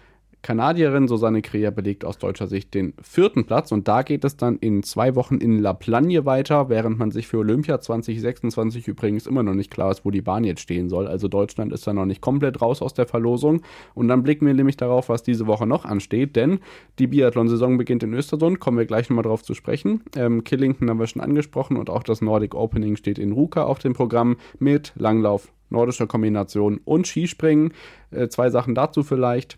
Kanadierin Susanne Kreher belegt aus deutscher Sicht den vierten Platz und da geht es dann in zwei Wochen in La Plagne weiter, während man sich für Olympia 2026 übrigens immer noch nicht klar ist, wo die Bahn jetzt stehen soll. Also Deutschland ist da noch nicht komplett raus aus der Verlosung und dann blicken wir nämlich darauf, was diese Woche noch ansteht, denn die Biathlon-Saison beginnt in Östersund, kommen wir gleich nochmal drauf zu sprechen. Ähm, Killington haben wir schon angesprochen und auch das Nordic Opening steht in Ruka auf dem Programm mit Langlauf, nordischer Kombination und Skispringen. Äh, zwei Sachen dazu vielleicht.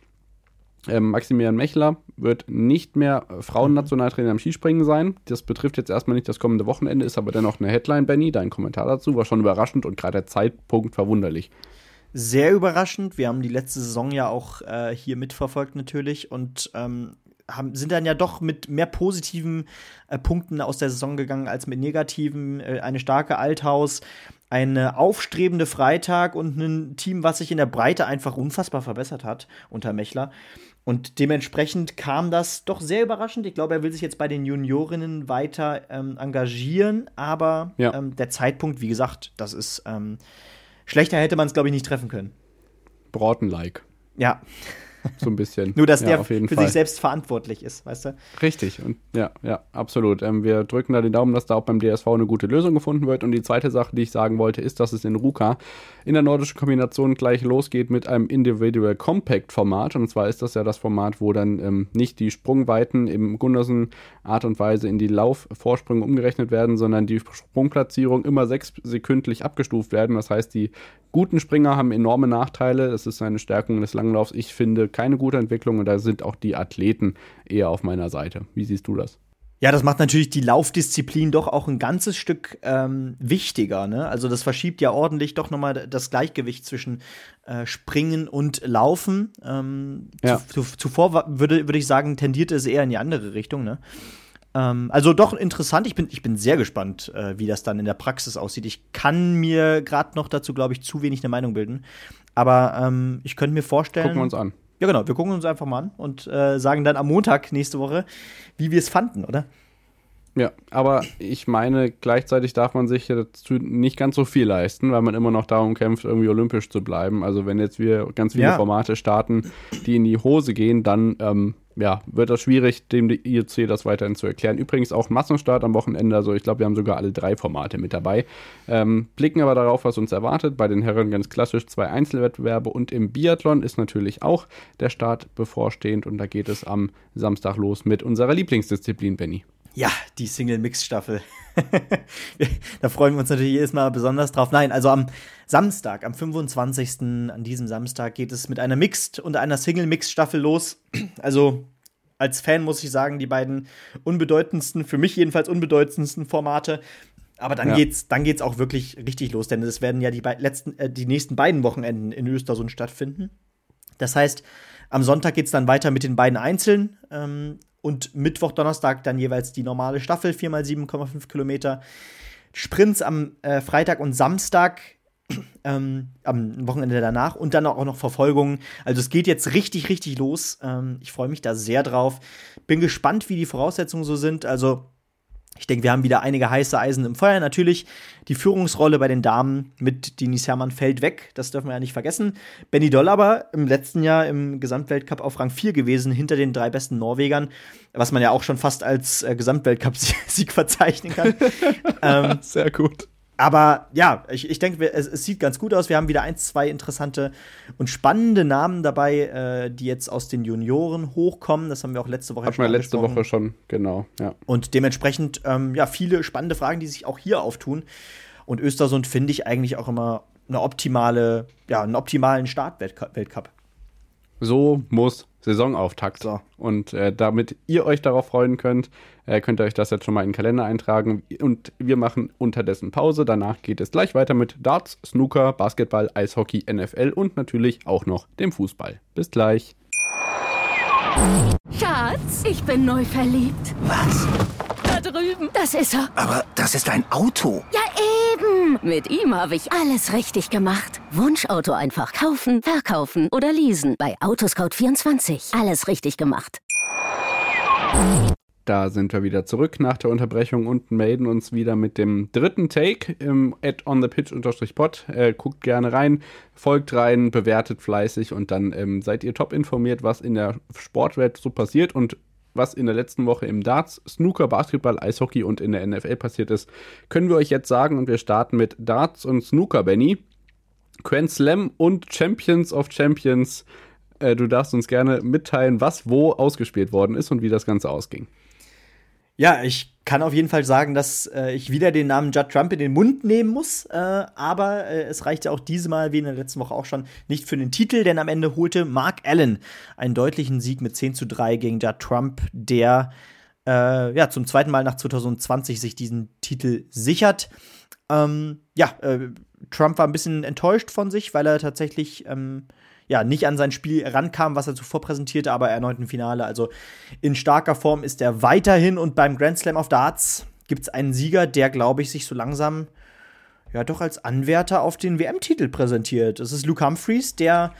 Ähm, Maximilian Mechler wird nicht mehr Frauennationaltrainer im Skispringen sein. Das betrifft jetzt erstmal nicht das kommende Wochenende, ist aber dennoch eine Headline, Benny. Dein Kommentar dazu war schon überraschend und gerade der Zeitpunkt verwunderlich. Sehr überraschend. Wir haben die letzte Saison ja auch äh, hier mitverfolgt natürlich und ähm, haben, sind dann ja doch mit mehr positiven äh, Punkten aus der Saison gegangen als mit negativen. Äh, eine starke Althaus, eine aufstrebende Freitag und ein Team, was sich in der Breite einfach unfassbar verbessert hat unter Mechler. Und dementsprechend kam das doch sehr überraschend. Ich glaube, er will sich jetzt bei den Juniorinnen weiter ähm, engagieren, aber ja. ähm, der Zeitpunkt, wie gesagt, das ist ähm, schlechter hätte man es, glaube ich, nicht treffen können. Broughton-like. Ja. So ein bisschen. Nur, dass ja, der für Fall. sich selbst verantwortlich ist, weißt du? Richtig. Und ja, ja, absolut. Ähm, wir drücken da den Daumen, dass da auch beim DSV eine gute Lösung gefunden wird. Und die zweite Sache, die ich sagen wollte, ist, dass es in Ruka in der nordischen Kombination gleich losgeht mit einem Individual Compact Format. Und zwar ist das ja das Format, wo dann ähm, nicht die Sprungweiten im Gundersen Art und Weise in die Laufvorsprünge umgerechnet werden, sondern die Sprungplatzierung immer sechs sekündlich abgestuft werden. Das heißt, die guten Springer haben enorme Nachteile. Das ist eine Stärkung des Langlaufs. Ich finde keine gute Entwicklung und da sind auch die Athleten eher auf meiner Seite. Wie siehst du das? Ja, das macht natürlich die Laufdisziplin doch auch ein ganzes Stück ähm, wichtiger. Ne? Also das verschiebt ja ordentlich doch nochmal das Gleichgewicht zwischen äh, Springen und Laufen. Ähm, ja. zu, zu, zuvor würde, würde ich sagen, tendierte es eher in die andere Richtung. Ne? Ähm, also doch interessant. Ich bin, ich bin sehr gespannt, äh, wie das dann in der Praxis aussieht. Ich kann mir gerade noch dazu, glaube ich, zu wenig eine Meinung bilden. Aber ähm, ich könnte mir vorstellen. Gucken wir uns an. Ja, genau. Wir gucken uns einfach mal an und äh, sagen dann am Montag nächste Woche, wie wir es fanden, oder? Ja, aber ich meine, gleichzeitig darf man sich dazu nicht ganz so viel leisten, weil man immer noch darum kämpft, irgendwie olympisch zu bleiben. Also wenn jetzt wir ganz viele ja. Formate starten, die in die Hose gehen, dann ähm, ja, wird das schwierig, dem IOC das weiterhin zu erklären. Übrigens auch Massenstart am Wochenende, also ich glaube, wir haben sogar alle drei Formate mit dabei. Ähm, blicken aber darauf, was uns erwartet. Bei den Herren ganz klassisch zwei Einzelwettbewerbe und im Biathlon ist natürlich auch der Start bevorstehend und da geht es am Samstag los mit unserer Lieblingsdisziplin, Benny. Ja, die Single-Mix-Staffel. da freuen wir uns natürlich jedes Mal besonders drauf. Nein, also am Samstag, am 25. an diesem Samstag geht es mit einer Mixed und einer Single-Mix-Staffel los. Also als Fan muss ich sagen, die beiden unbedeutendsten, für mich jedenfalls unbedeutendsten Formate. Aber dann ja. geht's, dann geht's auch wirklich richtig los, denn es werden ja die letzten, äh, die nächsten beiden Wochenenden in Östersund stattfinden. Das heißt, am Sonntag geht's dann weiter mit den beiden Einzeln. Ähm, und Mittwoch, Donnerstag dann jeweils die normale Staffel, 4x7,5 Kilometer. Sprints am äh, Freitag und Samstag ähm, am Wochenende danach und dann auch noch Verfolgungen. Also es geht jetzt richtig, richtig los. Ähm, ich freue mich da sehr drauf. Bin gespannt, wie die Voraussetzungen so sind. Also ich denke, wir haben wieder einige heiße Eisen im Feuer. Natürlich die Führungsrolle bei den Damen mit Denise Herrmann fällt weg. Das dürfen wir ja nicht vergessen. Benny Doll aber im letzten Jahr im Gesamtweltcup auf Rang 4 gewesen, hinter den drei besten Norwegern, was man ja auch schon fast als äh, Gesamtweltcup-Sieg verzeichnen kann. ähm, Sehr gut. Aber ja, ich, ich denke, es, es, sieht ganz gut aus. Wir haben wieder ein, zwei interessante und spannende Namen dabei, äh, die jetzt aus den Junioren hochkommen. Das haben wir auch letzte Woche Hat schon. letzte Woche schon, genau. Ja. Und dementsprechend, ähm, ja, viele spannende Fragen, die sich auch hier auftun. Und Östersund finde ich eigentlich auch immer eine optimale, ja, einen optimalen Start-Weltcup. So muss Saisonauftakt. So. Und äh, damit ihr euch darauf freuen könnt, äh, könnt ihr euch das jetzt schon mal in den Kalender eintragen. Und wir machen unterdessen Pause. Danach geht es gleich weiter mit Darts, Snooker, Basketball, Eishockey, NFL und natürlich auch noch dem Fußball. Bis gleich. Schatz, ich bin neu verliebt. Was? Da drüben. Das ist er. Aber das ist ein Auto. Ja, eben. Mit ihm habe ich alles richtig gemacht. Wunschauto einfach kaufen, verkaufen oder leasen. Bei Autoscout24. Alles richtig gemacht. Da sind wir wieder zurück nach der Unterbrechung und melden uns wieder mit dem dritten Take im at on the pitch pod. Äh, guckt gerne rein, folgt rein, bewertet fleißig und dann ähm, seid ihr top informiert, was in der Sportwelt so passiert und was in der letzten Woche im Darts, Snooker, Basketball, Eishockey und in der NFL passiert ist, können wir euch jetzt sagen und wir starten mit Darts und Snooker, Benny. Grand Slam und Champions of Champions. Äh, du darfst uns gerne mitteilen, was wo ausgespielt worden ist und wie das Ganze ausging. Ja, ich kann auf jeden Fall sagen, dass äh, ich wieder den Namen Judd Trump in den Mund nehmen muss. Äh, aber äh, es reichte auch diesmal, wie in der letzten Woche auch schon, nicht für den Titel, denn am Ende holte Mark Allen einen deutlichen Sieg mit 10 zu 3 gegen Judd Trump, der äh, ja zum zweiten Mal nach 2020 sich diesen Titel sichert. Ähm, ja, äh, Trump war ein bisschen enttäuscht von sich, weil er tatsächlich ähm, ja, nicht an sein Spiel rankam, was er zuvor präsentierte, aber erneut im Finale. Also in starker Form ist er weiterhin und beim Grand Slam of Darts gibt es einen Sieger, der, glaube ich, sich so langsam ja doch als Anwärter auf den WM-Titel präsentiert. Das ist Luke Humphreys, der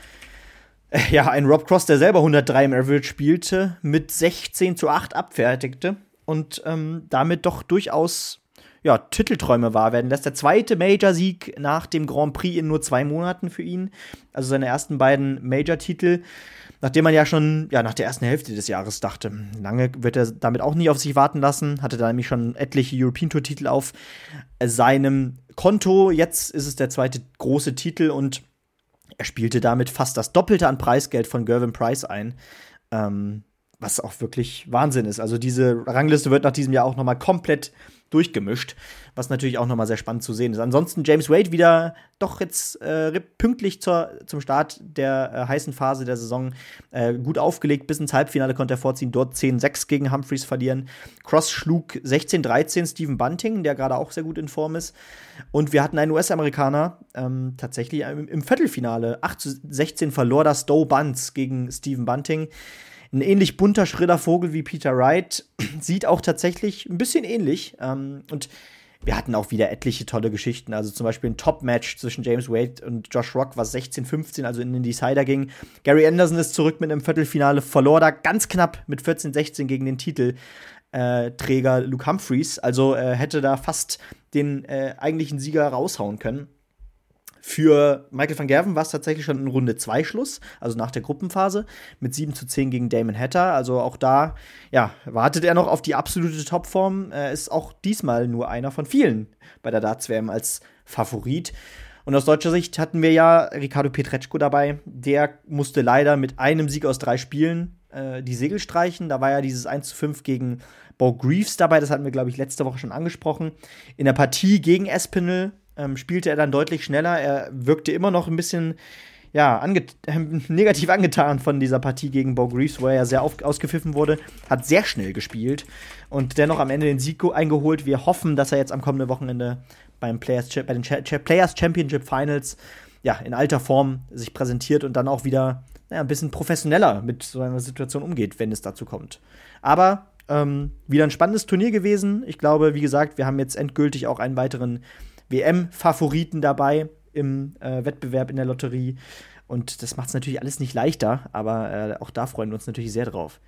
äh, ja ein Rob Cross, der selber 103 im Average spielte, mit 16 zu 8 abfertigte und ähm, damit doch durchaus ja, Titelträume wahr werden lässt. Der zweite Major-Sieg nach dem Grand Prix in nur zwei Monaten für ihn. Also seine ersten beiden Major-Titel. Nachdem man ja schon ja, nach der ersten Hälfte des Jahres dachte, lange wird er damit auch nie auf sich warten lassen. Hatte da nämlich schon etliche European Tour-Titel auf seinem Konto. Jetzt ist es der zweite große Titel und er spielte damit fast das Doppelte an Preisgeld von Gervin Price ein. Ähm, was auch wirklich Wahnsinn ist. Also diese Rangliste wird nach diesem Jahr auch noch mal komplett durchgemischt, was natürlich auch nochmal sehr spannend zu sehen ist. Ansonsten James Wade wieder doch jetzt äh, pünktlich zur, zum Start der äh, heißen Phase der Saison äh, gut aufgelegt. Bis ins Halbfinale konnte er vorziehen, dort 10-6 gegen Humphreys verlieren. Cross schlug 16-13 Stephen Bunting, der gerade auch sehr gut in Form ist. Und wir hatten einen US-Amerikaner ähm, tatsächlich im, im Viertelfinale. 8-16 verlor das Stowe Bunts gegen Stephen Bunting ein ähnlich bunter, schriller Vogel wie Peter Wright. Sieht auch tatsächlich ein bisschen ähnlich. Ähm, und wir hatten auch wieder etliche tolle Geschichten. Also zum Beispiel ein Top-Match zwischen James Wade und Josh Rock, was 16-15, also in den Decider ging. Gary Anderson ist zurück mit einem Viertelfinale, verlor da ganz knapp mit 14-16 gegen den Titelträger Luke Humphreys. Also äh, hätte da fast den äh, eigentlichen Sieger raushauen können. Für Michael van Gerven war es tatsächlich schon in Runde 2 Schluss, also nach der Gruppenphase, mit 7 zu 10 gegen Damon Hatter. Also auch da, ja, wartet er noch auf die absolute Topform. Er ist auch diesmal nur einer von vielen bei der Darts-WM als Favorit. Und aus deutscher Sicht hatten wir ja Ricardo Pietreczko dabei. Der musste leider mit einem Sieg aus drei Spielen äh, die Segel streichen. Da war ja dieses 1 zu 5 gegen Bo Greaves dabei. Das hatten wir, glaube ich, letzte Woche schon angesprochen. In der Partie gegen Espinel ähm, spielte er dann deutlich schneller. Er wirkte immer noch ein bisschen ja, ange negativ angetan von dieser Partie gegen Bo Greaves, wo er ja sehr ausgepfiffen wurde, hat sehr schnell gespielt und dennoch am Ende den Sieg eingeholt. Wir hoffen, dass er jetzt am kommenden Wochenende beim Players, bei den Players Championship Finals ja, in alter Form sich präsentiert und dann auch wieder naja, ein bisschen professioneller mit so einer Situation umgeht, wenn es dazu kommt. Aber ähm, wieder ein spannendes Turnier gewesen. Ich glaube, wie gesagt, wir haben jetzt endgültig auch einen weiteren WM-Favoriten dabei im äh, Wettbewerb in der Lotterie. Und das macht es natürlich alles nicht leichter, aber äh, auch da freuen wir uns natürlich sehr drauf.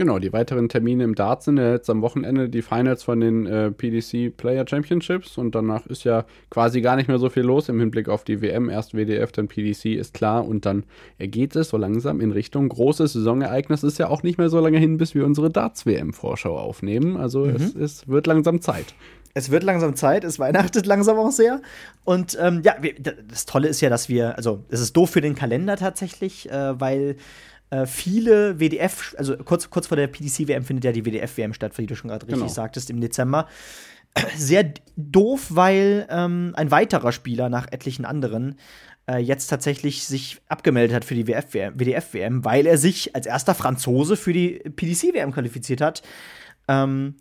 Genau, die weiteren Termine im Dart sind ja jetzt am Wochenende die Finals von den äh, PDC Player Championships und danach ist ja quasi gar nicht mehr so viel los im Hinblick auf die WM. Erst WDF, dann PDC ist klar und dann geht es so langsam in Richtung großes Saisonereignis. Ist ja auch nicht mehr so lange hin, bis wir unsere Darts-WM-Vorschau aufnehmen. Also mhm. es, es wird langsam Zeit es wird langsam Zeit, es weihnachtet langsam auch sehr. Und ähm, ja, das Tolle ist ja, dass wir, also es ist doof für den Kalender tatsächlich, äh, weil äh, viele WDF, also kurz, kurz vor der PDC-WM findet ja die WDF-WM statt, wie du schon gerade richtig genau. sagtest, im Dezember. Sehr doof, weil ähm, ein weiterer Spieler nach etlichen anderen äh, jetzt tatsächlich sich abgemeldet hat für die WDF-WM, weil er sich als erster Franzose für die PDC-WM qualifiziert hat. Ähm,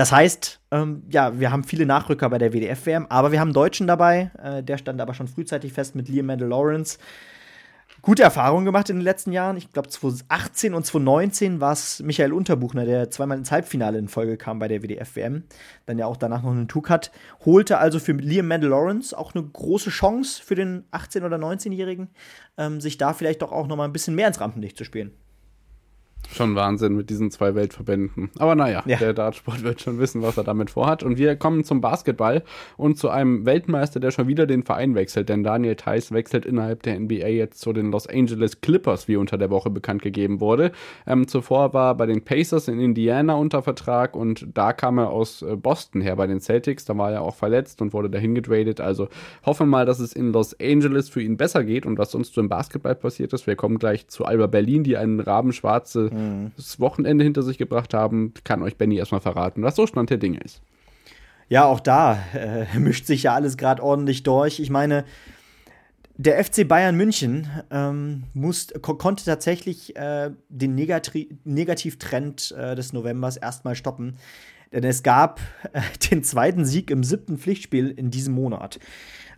das heißt, ähm, ja, wir haben viele Nachrücker bei der WDF-WM, aber wir haben einen Deutschen dabei. Äh, der stand aber schon frühzeitig fest mit Liam Mandel Lawrence gute Erfahrungen gemacht in den letzten Jahren. Ich glaube, 2018 und 2019 war es Michael Unterbuchner, der zweimal ins Halbfinale in Folge kam bei der WDF-WM, dann ja auch danach noch einen Tug hat. Holte also für Liam Mandel Lawrence auch eine große Chance für den 18- oder 19-Jährigen, ähm, sich da vielleicht doch auch noch mal ein bisschen mehr ins Rampenlicht zu spielen. Schon Wahnsinn mit diesen zwei Weltverbänden. Aber naja, ja. der Dartsport wird schon wissen, was er damit vorhat. Und wir kommen zum Basketball und zu einem Weltmeister, der schon wieder den Verein wechselt. Denn Daniel Theiss wechselt innerhalb der NBA jetzt zu den Los Angeles Clippers, wie unter der Woche bekannt gegeben wurde. Ähm, zuvor war er bei den Pacers in Indiana unter Vertrag und da kam er aus äh, Boston her bei den Celtics. Da war er auch verletzt und wurde dahin getradet. Also hoffen wir mal, dass es in Los Angeles für ihn besser geht und was sonst so im Basketball passiert ist. Wir kommen gleich zu Alba Berlin, die einen rabenschwarze das Wochenende hinter sich gebracht haben, kann euch Benny erstmal verraten, was so Stand der Dinge ist. Ja, auch da äh, mischt sich ja alles gerade ordentlich durch. Ich meine, der FC Bayern München ähm, muss, ko konnte tatsächlich äh, den Negati Negativtrend äh, des Novembers erstmal stoppen. Denn es gab äh, den zweiten Sieg im siebten Pflichtspiel in diesem Monat.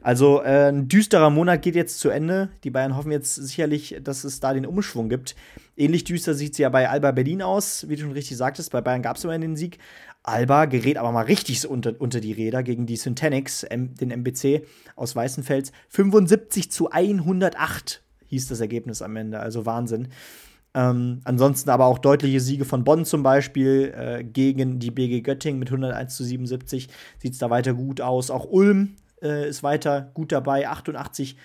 Also äh, ein düsterer Monat geht jetzt zu Ende. Die Bayern hoffen jetzt sicherlich, dass es da den Umschwung gibt. Ähnlich düster sieht es ja bei Alba Berlin aus, wie du schon richtig sagtest. Bei Bayern gab es immerhin den Sieg. Alba gerät aber mal richtig unter, unter die Räder gegen die Syntanix, den MBC aus Weißenfels. 75 zu 108 hieß das Ergebnis am Ende, also Wahnsinn. Ähm, ansonsten aber auch deutliche Siege von Bonn zum Beispiel äh, gegen die BG Göttingen mit 101 zu 77 sieht es da weiter gut aus. Auch Ulm äh, ist weiter gut dabei, 88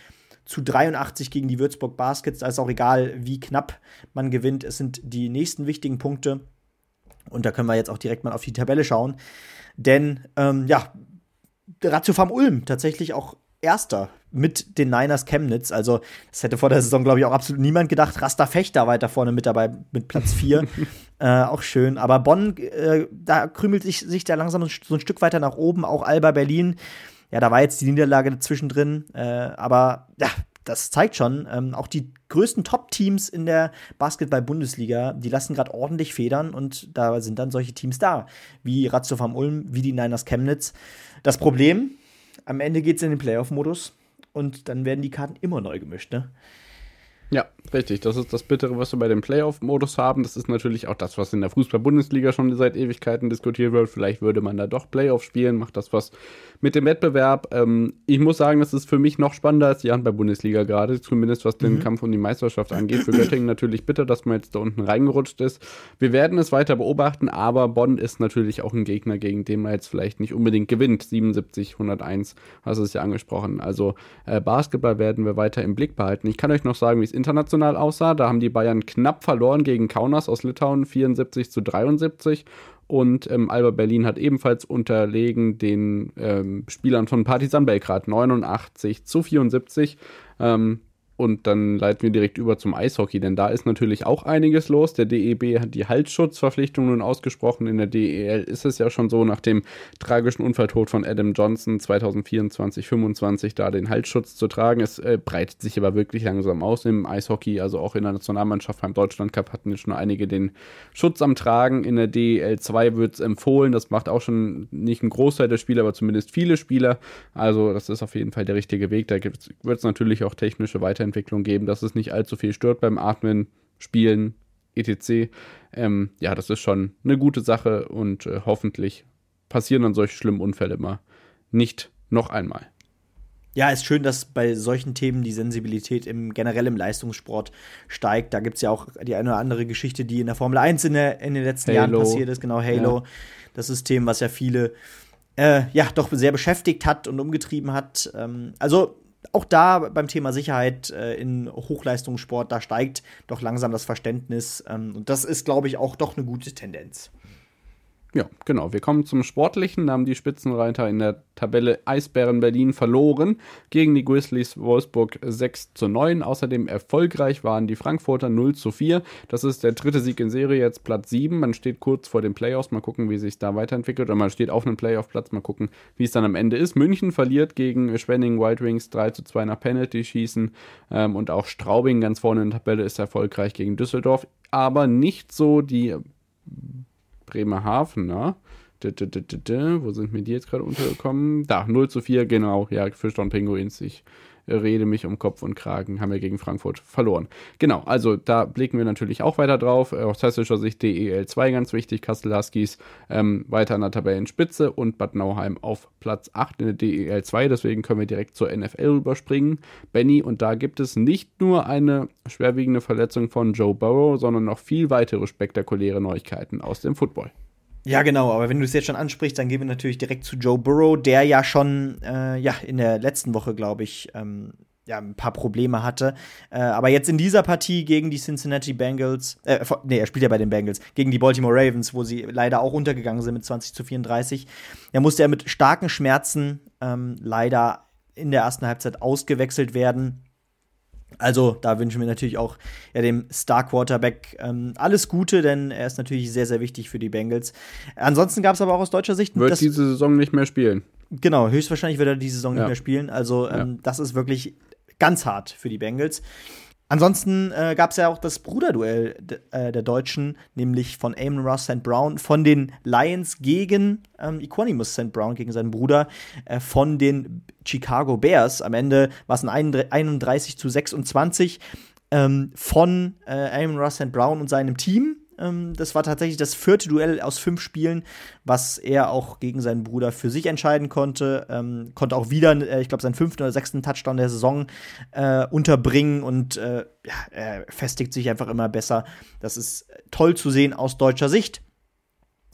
zu 83 gegen die Würzburg Baskets. Da ist auch egal, wie knapp man gewinnt. Es sind die nächsten wichtigen Punkte. Und da können wir jetzt auch direkt mal auf die Tabelle schauen. Denn, ähm, ja, Ratio Farm Ulm tatsächlich auch Erster mit den Niners Chemnitz. Also, das hätte vor der Saison, glaube ich, auch absolut niemand gedacht. Rasta Fechter weiter vorne mit dabei mit Platz 4. äh, auch schön. Aber Bonn, äh, da krümelt sich, sich da langsam so ein Stück weiter nach oben. Auch Alba Berlin ja, da war jetzt die Niederlage zwischendrin, äh, aber ja, das zeigt schon, ähm, auch die größten Top-Teams in der Basketball-Bundesliga, die lassen gerade ordentlich federn und da sind dann solche Teams da, wie Ratzow am Ulm, wie die Niners Chemnitz. Das Problem, am Ende geht es in den Playoff-Modus und dann werden die Karten immer neu gemischt, ne? Ja, richtig. Das ist das Bittere, was wir bei dem Playoff-Modus haben. Das ist natürlich auch das, was in der Fußball-Bundesliga schon seit Ewigkeiten diskutiert wird. Vielleicht würde man da doch Playoff spielen, macht das was mit dem Wettbewerb. Ähm, ich muss sagen, das ist für mich noch spannender als die Handball-Bundesliga gerade, zumindest was den mhm. Kampf um die Meisterschaft angeht. Für Göttingen natürlich bitter, dass man jetzt da unten reingerutscht ist. Wir werden es weiter beobachten, aber Bonn ist natürlich auch ein Gegner, gegen den man jetzt vielleicht nicht unbedingt gewinnt. 77, 101, hast du es ja angesprochen. Also äh, Basketball werden wir weiter im Blick behalten. Ich kann euch noch sagen, wie es international aussah. Da haben die Bayern knapp verloren gegen Kaunas aus Litauen, 74 zu 73. Und ähm, Alba Berlin hat ebenfalls unterlegen den ähm, Spielern von Partizan Belgrad 89 zu 74. Ähm, und dann leiten wir direkt über zum Eishockey, denn da ist natürlich auch einiges los. Der DEB hat die Halsschutzverpflichtung nun ausgesprochen. In der DEL ist es ja schon so, nach dem tragischen Unfalltod von Adam Johnson 2024, 25 da den Halsschutz zu tragen. Es äh, breitet sich aber wirklich langsam aus im Eishockey, also auch in der Nationalmannschaft beim Deutschlandcup hatten jetzt schon einige den Schutz am Tragen. In der DEL 2 wird es empfohlen. Das macht auch schon nicht ein Großteil der Spieler, aber zumindest viele Spieler. Also das ist auf jeden Fall der richtige Weg. Da wird es natürlich auch technische Weiterentwicklungen Weiterentwicklung geben, dass es nicht allzu viel stört beim Atmen, Spielen, etc. Ähm, ja, das ist schon eine gute Sache und äh, hoffentlich passieren dann solche schlimmen Unfälle mal nicht noch einmal. Ja, ist schön, dass bei solchen Themen die Sensibilität im, generell im Leistungssport steigt. Da gibt es ja auch die eine oder andere Geschichte, die in der Formel 1 in, der, in den letzten Halo. Jahren passiert ist. Genau, Halo. Ja. Das System, was ja viele äh, ja doch sehr beschäftigt hat und umgetrieben hat. Ähm, also auch da beim Thema Sicherheit äh, in Hochleistungssport, da steigt doch langsam das Verständnis. Ähm, und das ist, glaube ich, auch doch eine gute Tendenz. Ja, genau. Wir kommen zum Sportlichen. Da haben die Spitzenreiter in der Tabelle Eisbären Berlin verloren gegen die Grizzlies Wolfsburg 6 zu 9. Außerdem erfolgreich waren die Frankfurter 0 zu 4. Das ist der dritte Sieg in Serie, jetzt Platz 7. Man steht kurz vor den Playoffs. Mal gucken, wie sich da weiterentwickelt. Oder man steht auf einem Playoff-Platz. Mal gucken, wie es dann am Ende ist. München verliert gegen Schwenning Wild Wings 3 zu 2 nach Penalty-Schießen. Ähm, und auch Straubing ganz vorne in der Tabelle ist erfolgreich gegen Düsseldorf. Aber nicht so die Bremerhaven, ne? Wo sind mir die jetzt gerade untergekommen? Da, 0 zu 4, genau. Ja, Fischdown Pinguins. Ich rede mich um Kopf und Kragen. Haben wir gegen Frankfurt verloren. Genau, also da blicken wir natürlich auch weiter drauf. Aus hessischer Sicht DEL 2 ganz wichtig. Kassel Huskies ähm, weiter an der Tabellenspitze und Bad Nauheim auf Platz 8 in der DEL 2. Deswegen können wir direkt zur NFL rüberspringen. Benny, und da gibt es nicht nur eine schwerwiegende Verletzung von Joe Burrow, sondern noch viel weitere spektakuläre Neuigkeiten aus dem Football. Ja, genau, aber wenn du es jetzt schon ansprichst, dann gehen wir natürlich direkt zu Joe Burrow, der ja schon äh, ja, in der letzten Woche, glaube ich, ähm, ja, ein paar Probleme hatte. Äh, aber jetzt in dieser Partie gegen die Cincinnati Bengals, äh, nee, er spielt ja bei den Bengals, gegen die Baltimore Ravens, wo sie leider auch untergegangen sind mit 20 zu 34, da musste er mit starken Schmerzen ähm, leider in der ersten Halbzeit ausgewechselt werden. Also da wünschen wir natürlich auch ja, dem Star Quarterback ähm, alles Gute, denn er ist natürlich sehr, sehr wichtig für die Bengals. Ansonsten gab es aber auch aus deutscher Sicht. Wird diese Saison nicht mehr spielen. Genau, höchstwahrscheinlich wird er diese Saison ja. nicht mehr spielen. Also ähm, ja. das ist wirklich ganz hart für die Bengals. Ansonsten äh, gab es ja auch das Bruderduell äh, der Deutschen, nämlich von Amon Ross St. Brown von den Lions gegen ähm, Equanimus St. Brown, gegen seinen Bruder äh, von den Chicago Bears. Am Ende war es ein 31 zu 26 ähm, von äh, Amon Ross St. Brown und seinem Team. Ähm, das war tatsächlich das vierte Duell aus fünf Spielen, was er auch gegen seinen Bruder für sich entscheiden konnte. Ähm, konnte auch wieder, äh, ich glaube, seinen fünften oder sechsten Touchdown der Saison äh, unterbringen und äh, ja, festigt sich einfach immer besser. Das ist toll zu sehen aus deutscher Sicht.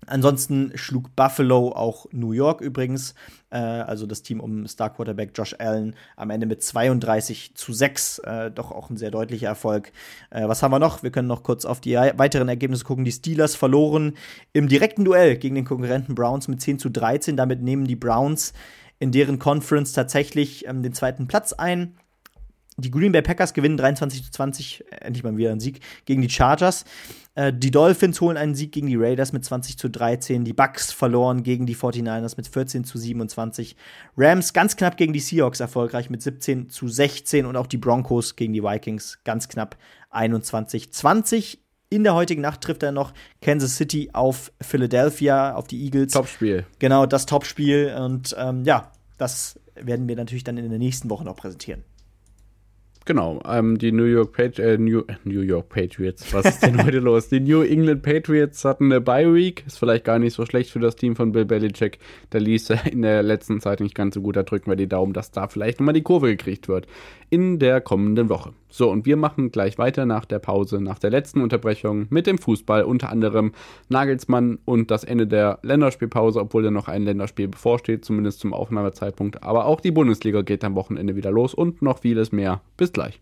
Ansonsten schlug Buffalo auch New York übrigens, äh, also das Team um Star Quarterback Josh Allen am Ende mit 32 zu 6, äh, doch auch ein sehr deutlicher Erfolg. Äh, was haben wir noch? Wir können noch kurz auf die weiteren Ergebnisse gucken. Die Steelers verloren im direkten Duell gegen den Konkurrenten Browns mit 10 zu 13. Damit nehmen die Browns in deren Conference tatsächlich ähm, den zweiten Platz ein. Die Green Bay Packers gewinnen 23 zu 20, endlich mal wieder ein Sieg, gegen die Chargers. Äh, die Dolphins holen einen Sieg gegen die Raiders mit 20 zu 13. Die Bucks verloren gegen die 49ers mit 14 zu 27. Rams ganz knapp gegen die Seahawks erfolgreich mit 17 zu 16. Und auch die Broncos gegen die Vikings ganz knapp 21 20. In der heutigen Nacht trifft er noch Kansas City auf Philadelphia, auf die Eagles. Topspiel. Genau, das Topspiel. Und ähm, ja, das werden wir natürlich dann in der nächsten Woche noch präsentieren. Genau, ähm, die New York, Patri äh, New, New York Patriots, was ist denn heute los? Die New England Patriots hatten eine Bye Week, ist vielleicht gar nicht so schlecht für das Team von Bill Belichick. Da ließ er in der letzten Zeit nicht ganz so gut, da drücken wir die Daumen, dass da vielleicht nochmal die Kurve gekriegt wird in der kommenden Woche. So, und wir machen gleich weiter nach der Pause, nach der letzten Unterbrechung mit dem Fußball, unter anderem Nagelsmann und das Ende der Länderspielpause, obwohl da noch ein Länderspiel bevorsteht, zumindest zum Aufnahmezeitpunkt. Aber auch die Bundesliga geht am Wochenende wieder los und noch vieles mehr. Bis gleich.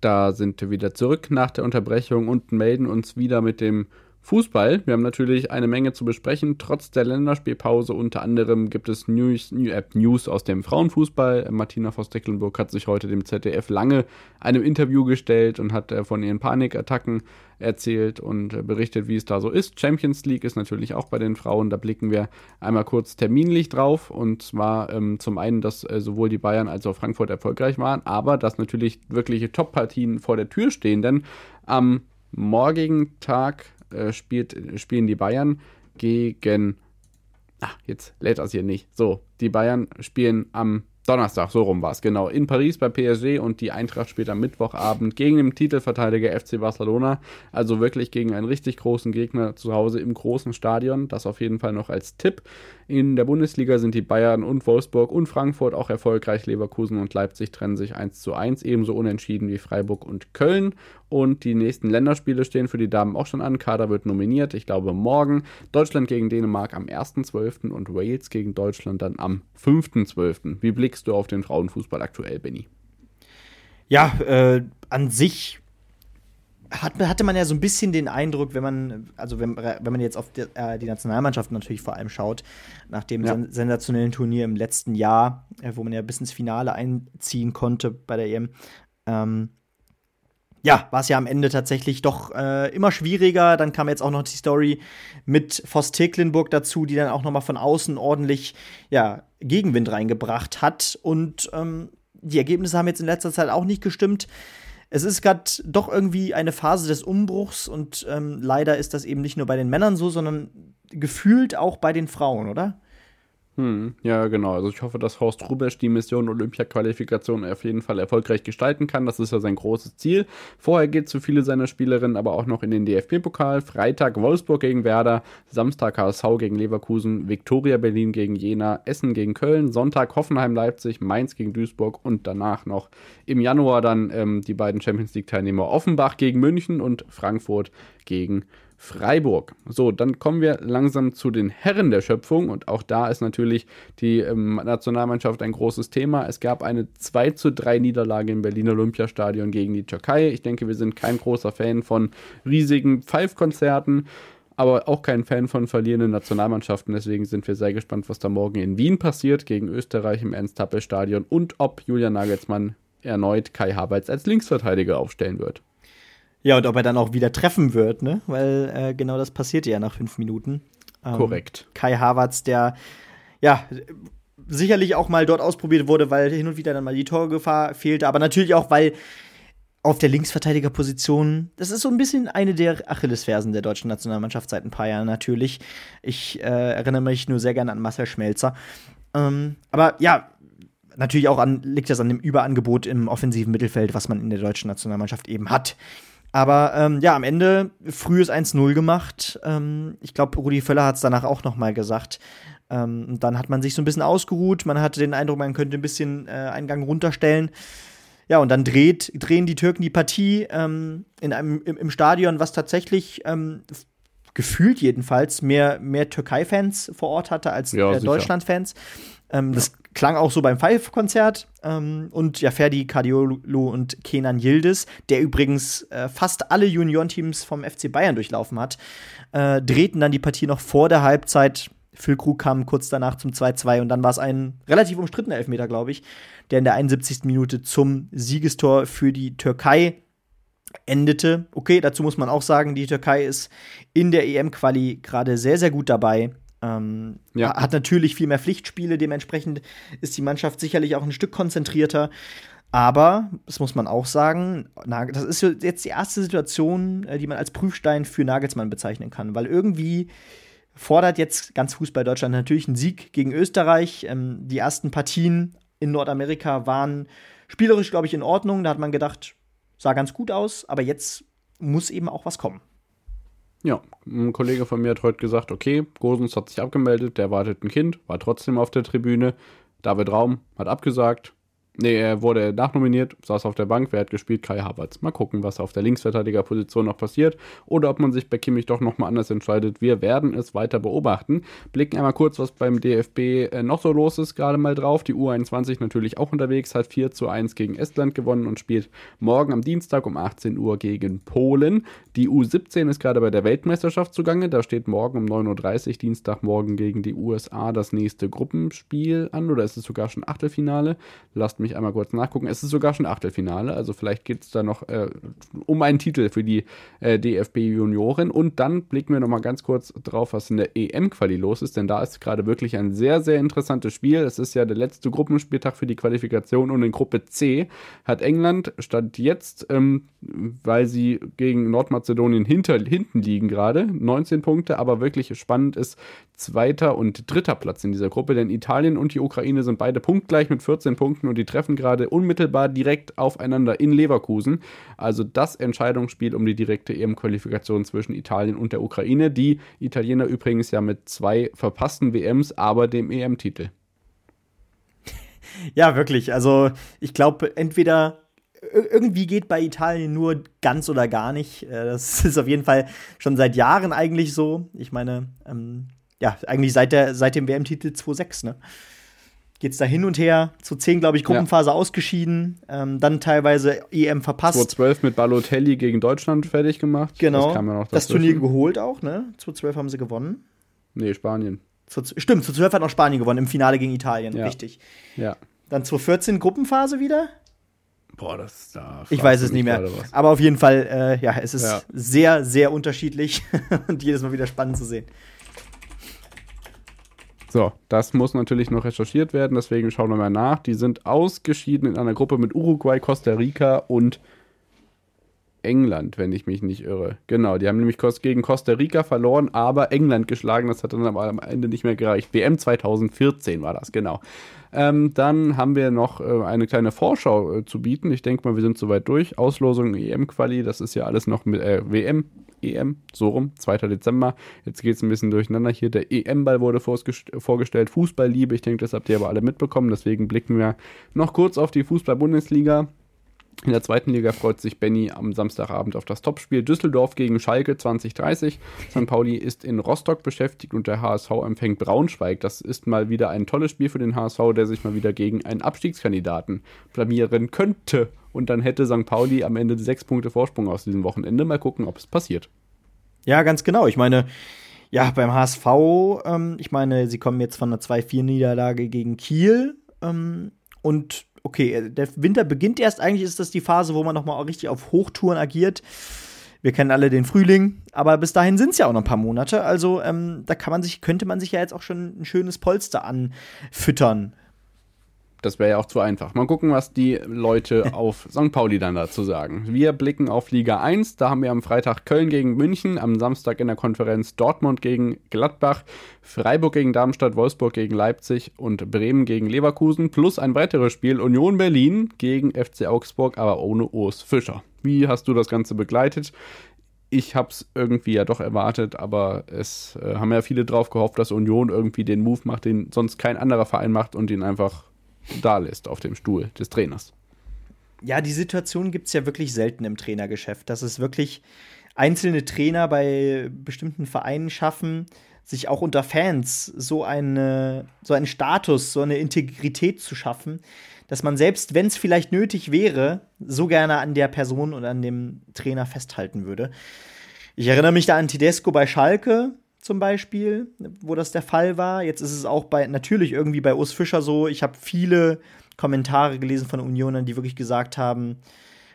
Da sind wir wieder zurück nach der Unterbrechung und melden uns wieder mit dem Fußball. Wir haben natürlich eine Menge zu besprechen, trotz der Länderspielpause. Unter anderem gibt es News, New App News aus dem Frauenfußball. Martina Voss-Tecklenburg hat sich heute dem ZDF lange einem Interview gestellt und hat äh, von ihren Panikattacken erzählt und äh, berichtet, wie es da so ist. Champions League ist natürlich auch bei den Frauen. Da blicken wir einmal kurz terminlich drauf. Und zwar ähm, zum einen, dass äh, sowohl die Bayern als auch Frankfurt erfolgreich waren, aber dass natürlich wirkliche Top-Partien vor der Tür stehen. Denn am morgigen Tag äh, spielt, spielen die Bayern gegen. Ach, jetzt lädt das hier nicht. So, die Bayern spielen am Donnerstag, so rum war es, genau. In Paris bei PSG und die Eintracht am Mittwochabend gegen den Titelverteidiger FC Barcelona. Also wirklich gegen einen richtig großen Gegner zu Hause im großen Stadion. Das auf jeden Fall noch als Tipp. In der Bundesliga sind die Bayern und Wolfsburg und Frankfurt auch erfolgreich. Leverkusen und Leipzig trennen sich 1 zu 1, ebenso unentschieden wie Freiburg und Köln. Und die nächsten Länderspiele stehen für die Damen auch schon an. Kader wird nominiert, ich glaube morgen. Deutschland gegen Dänemark am 1.12. und Wales gegen Deutschland dann am 5.12. Wie blickst du auf den Frauenfußball aktuell, Benny? Ja, äh, an sich hat, hatte man ja so ein bisschen den Eindruck, wenn man, also wenn, wenn man jetzt auf die, äh, die Nationalmannschaft natürlich vor allem schaut, nach dem ja. sen sensationellen Turnier im letzten Jahr, äh, wo man ja bis ins Finale einziehen konnte bei der EM, ähm, ja, war es ja am Ende tatsächlich doch äh, immer schwieriger. Dann kam jetzt auch noch die Story mit Voss Tecklenburg dazu, die dann auch noch mal von außen ordentlich ja, Gegenwind reingebracht hat. Und ähm, die Ergebnisse haben jetzt in letzter Zeit auch nicht gestimmt. Es ist gerade doch irgendwie eine Phase des Umbruchs und ähm, leider ist das eben nicht nur bei den Männern so, sondern gefühlt auch bei den Frauen, oder? Hm, ja, genau. Also ich hoffe, dass Horst Rubesch die Mission Olympia-Qualifikation auf jeden Fall erfolgreich gestalten kann. Das ist ja sein großes Ziel. Vorher geht für viele seiner Spielerinnen aber auch noch in den DFB-Pokal. Freitag Wolfsburg gegen Werder, Samstag HSV gegen Leverkusen, Viktoria Berlin gegen Jena, Essen gegen Köln, Sonntag Hoffenheim Leipzig, Mainz gegen Duisburg und danach noch im Januar dann ähm, die beiden Champions League-Teilnehmer Offenbach gegen München und Frankfurt gegen Freiburg. So, dann kommen wir langsam zu den Herren der Schöpfung und auch da ist natürlich die ähm, Nationalmannschaft ein großes Thema. Es gab eine 2 zu 3 Niederlage im Berliner Olympiastadion gegen die Türkei. Ich denke, wir sind kein großer Fan von riesigen Pfeifkonzerten aber auch kein Fan von verlierenden Nationalmannschaften. Deswegen sind wir sehr gespannt, was da morgen in Wien passiert gegen Österreich im Ernst-Happel-Stadion und ob Julian Nagelsmann erneut Kai Havertz als Linksverteidiger aufstellen wird. Ja, und ob er dann auch wieder treffen wird, ne? Weil äh, genau das passierte ja nach fünf Minuten. Ähm, Korrekt. Kai Havertz, der ja sicherlich auch mal dort ausprobiert wurde, weil hin und wieder dann mal die Torgefahr fehlte, aber natürlich auch, weil auf der Linksverteidigerposition, das ist so ein bisschen eine der Achillesfersen der deutschen Nationalmannschaft seit ein paar Jahren natürlich. Ich äh, erinnere mich nur sehr gerne an Marcel Schmelzer. Ähm, aber ja, natürlich auch an, liegt das an dem Überangebot im offensiven Mittelfeld, was man in der deutschen Nationalmannschaft eben hat. Aber ähm, ja, am Ende frühes 1-0 gemacht. Ähm, ich glaube, Rudi Völler hat es danach auch noch mal gesagt. Ähm, dann hat man sich so ein bisschen ausgeruht. Man hatte den Eindruck, man könnte ein bisschen äh, Eingang runterstellen. Ja, und dann dreht, drehen die Türken die Partie ähm, in einem, im, im, Stadion, was tatsächlich ähm, gefühlt jedenfalls mehr, mehr Türkei-Fans vor Ort hatte als ja, äh, Deutschland-Fans. Ähm, das klang auch so beim Five-Konzert. Ähm, und ja, Ferdi Cardiolo und Kenan Yildiz, der übrigens äh, fast alle Juniorenteams vom FC Bayern durchlaufen hat, äh, drehten dann die Partie noch vor der Halbzeit. Füllkrug kam kurz danach zum 2-2 und dann war es ein relativ umstrittener Elfmeter, glaube ich, der in der 71. Minute zum Siegestor für die Türkei endete. Okay, dazu muss man auch sagen, die Türkei ist in der EM-Quali gerade sehr, sehr gut dabei. Ähm, ja. Hat natürlich viel mehr Pflichtspiele, dementsprechend ist die Mannschaft sicherlich auch ein Stück konzentrierter. Aber, das muss man auch sagen, das ist jetzt die erste Situation, äh, die man als Prüfstein für Nagelsmann bezeichnen kann, weil irgendwie fordert jetzt ganz Fußball Deutschland natürlich einen Sieg gegen Österreich. Ähm, die ersten Partien in Nordamerika waren spielerisch, glaube ich, in Ordnung. Da hat man gedacht, sah ganz gut aus, aber jetzt muss eben auch was kommen. Ja, ein Kollege von mir hat heute gesagt, okay, Gosens hat sich abgemeldet, der wartet ein Kind, war trotzdem auf der Tribüne. David Raum hat abgesagt. Nee, er wurde nachnominiert, saß auf der Bank. Wer hat gespielt? Kai Havertz. Mal gucken, was auf der Linksverteidigerposition noch passiert oder ob man sich bei Kimmich doch nochmal anders entscheidet. Wir werden es weiter beobachten. Blicken einmal kurz, was beim DFB äh, noch so los ist, gerade mal drauf. Die U21 natürlich auch unterwegs, hat 4 zu 1 gegen Estland gewonnen und spielt morgen am Dienstag um 18 Uhr gegen Polen. Die U17 ist gerade bei der Weltmeisterschaft zugange. Da steht morgen um 9.30 Uhr, Dienstagmorgen gegen die USA, das nächste Gruppenspiel an. Oder ist es sogar schon Achtelfinale? Lasst mich einmal kurz nachgucken. Es ist sogar schon Achtelfinale. Also vielleicht geht es da noch äh, um einen Titel für die äh, DFB Junioren. Und dann blicken wir nochmal ganz kurz drauf, was in der EM-Quali los ist. Denn da ist gerade wirklich ein sehr, sehr interessantes Spiel. Es ist ja der letzte Gruppenspieltag für die Qualifikation. Und in Gruppe C hat England statt jetzt, ähm, weil sie gegen Nordmazedonien Mazedonien hinter, hinten liegen gerade, 19 Punkte, aber wirklich spannend ist zweiter und dritter Platz in dieser Gruppe, denn Italien und die Ukraine sind beide punktgleich mit 14 Punkten und die treffen gerade unmittelbar direkt aufeinander in Leverkusen. Also das Entscheidungsspiel um die direkte EM-Qualifikation zwischen Italien und der Ukraine. Die Italiener übrigens ja mit zwei verpassten WMs, aber dem EM-Titel. Ja, wirklich. Also ich glaube, entweder irgendwie geht bei Italien nur ganz oder gar nicht. Äh, das ist auf jeden Fall schon seit Jahren eigentlich so. Ich meine, ähm, ja, eigentlich seit, der, seit dem WM-Titel 2-6, ne? Geht's da hin und her. Zu 10, glaube ich, Gruppenphase ja. ausgeschieden. Ähm, dann teilweise EM verpasst. 2012 mit Balotelli gegen Deutschland fertig gemacht. Genau. Das, das Turnier geholt auch, ne? 2012 haben sie gewonnen. Nee, Spanien. Zu, stimmt, zu 12 hat auch Spanien gewonnen im Finale gegen Italien, ja. richtig. Ja. Dann zur 14 Gruppenphase wieder. Boah, das da. Ich weiß es nicht mehr. Aber auf jeden Fall, äh, ja, es ist ja. sehr, sehr unterschiedlich und jedes Mal wieder spannend zu sehen. So, das muss natürlich noch recherchiert werden, deswegen schauen wir mal nach. Die sind ausgeschieden in einer Gruppe mit Uruguay, Costa Rica und England, wenn ich mich nicht irre. Genau, die haben nämlich gegen Costa Rica verloren, aber England geschlagen. Das hat dann aber am Ende nicht mehr gereicht. WM 2014 war das, genau. Ähm, dann haben wir noch äh, eine kleine Vorschau äh, zu bieten. Ich denke mal, wir sind soweit durch. Auslosung EM-Quali, das ist ja alles noch mit äh, WM, EM, so rum, 2. Dezember. Jetzt geht es ein bisschen durcheinander hier. Der EM-Ball wurde vorgestellt, Fußballliebe. Ich denke, das habt ihr aber alle mitbekommen. Deswegen blicken wir noch kurz auf die Fußball-Bundesliga. In der zweiten Liga freut sich Benny am Samstagabend auf das Topspiel Düsseldorf gegen Schalke 2030. St. Pauli ist in Rostock beschäftigt und der HSV empfängt Braunschweig. Das ist mal wieder ein tolles Spiel für den HSV, der sich mal wieder gegen einen Abstiegskandidaten blamieren könnte. Und dann hätte St. Pauli am Ende sechs Punkte Vorsprung aus diesem Wochenende. Mal gucken, ob es passiert. Ja, ganz genau. Ich meine, ja, beim HSV, ähm, ich meine, sie kommen jetzt von einer 2-4-Niederlage gegen Kiel. Ähm, und okay, äh, der Winter beginnt erst. Eigentlich ist das die Phase, wo man noch mal richtig auf Hochtouren agiert. Wir kennen alle den Frühling, aber bis dahin sind es ja auch noch ein paar Monate. Also ähm, da kann man sich, könnte man sich ja jetzt auch schon ein schönes Polster anfüttern das wäre ja auch zu einfach. Mal gucken, was die Leute auf St. Pauli dann dazu sagen. Wir blicken auf Liga 1. Da haben wir am Freitag Köln gegen München, am Samstag in der Konferenz Dortmund gegen Gladbach, Freiburg gegen Darmstadt, Wolfsburg gegen Leipzig und Bremen gegen Leverkusen, plus ein weiteres Spiel Union Berlin gegen FC Augsburg, aber ohne Urs Fischer. Wie hast du das Ganze begleitet? ich habe es irgendwie ja doch erwartet, aber es äh, haben ja viele drauf gehofft, dass Union irgendwie den Move macht, den sonst kein anderer Verein macht und ihn einfach da lässt auf dem Stuhl des Trainers. Ja, die Situation gibt es ja wirklich selten im Trainergeschäft, dass es wirklich einzelne Trainer bei bestimmten Vereinen schaffen, sich auch unter Fans so, eine, so einen Status, so eine Integrität zu schaffen, dass man selbst, wenn es vielleicht nötig wäre, so gerne an der Person und an dem Trainer festhalten würde. Ich erinnere mich da an Tedesco bei Schalke, zum Beispiel, wo das der Fall war. Jetzt ist es auch bei natürlich irgendwie bei Urs Fischer so. Ich habe viele Kommentare gelesen von Unionern, die wirklich gesagt haben,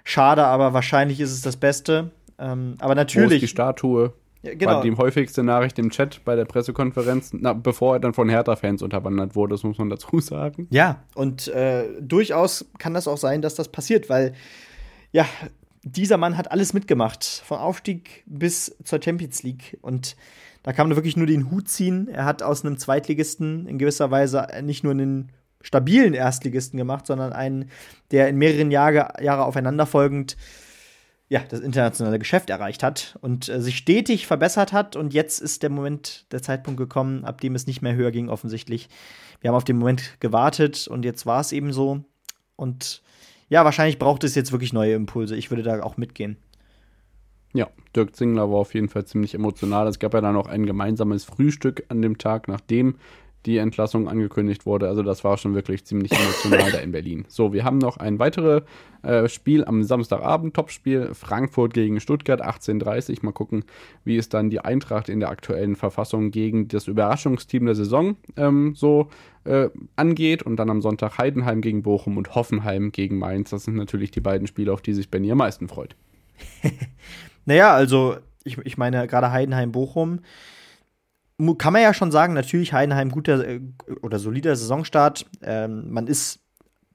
schade, aber wahrscheinlich ist es das Beste. Ähm, aber natürlich. Wo ist die Statue? Ja, genau. War die häufigste Nachricht im Chat bei der Pressekonferenz, na, bevor er dann von Hertha-Fans unterwandert wurde, das muss man dazu sagen. Ja, und äh, durchaus kann das auch sein, dass das passiert, weil ja, dieser Mann hat alles mitgemacht, von Aufstieg bis zur Champions League. Und da kann man wirklich nur den Hut ziehen. Er hat aus einem Zweitligisten in gewisser Weise nicht nur einen stabilen Erstligisten gemacht, sondern einen, der in mehreren Jahre, Jahre aufeinanderfolgend ja, das internationale Geschäft erreicht hat und äh, sich stetig verbessert hat. Und jetzt ist der Moment, der Zeitpunkt gekommen, ab dem es nicht mehr höher ging, offensichtlich. Wir haben auf den Moment gewartet und jetzt war es eben so. Und ja, wahrscheinlich braucht es jetzt wirklich neue Impulse. Ich würde da auch mitgehen. Ja, Dirk Zingler war auf jeden Fall ziemlich emotional. Es gab ja dann auch ein gemeinsames Frühstück an dem Tag, nachdem die Entlassung angekündigt wurde. Also das war schon wirklich ziemlich emotional da in Berlin. So, wir haben noch ein weiteres äh, Spiel am Samstagabend, Topspiel Frankfurt gegen Stuttgart 18:30. Mal gucken, wie es dann die Eintracht in der aktuellen Verfassung gegen das Überraschungsteam der Saison ähm, so äh, angeht. Und dann am Sonntag Heidenheim gegen Bochum und Hoffenheim gegen Mainz. Das sind natürlich die beiden Spiele, auf die sich Benny am meisten freut. naja, also ich, ich meine gerade Heidenheim-Bochum kann man ja schon sagen, natürlich Heidenheim guter äh, oder solider Saisonstart. Ähm, man ist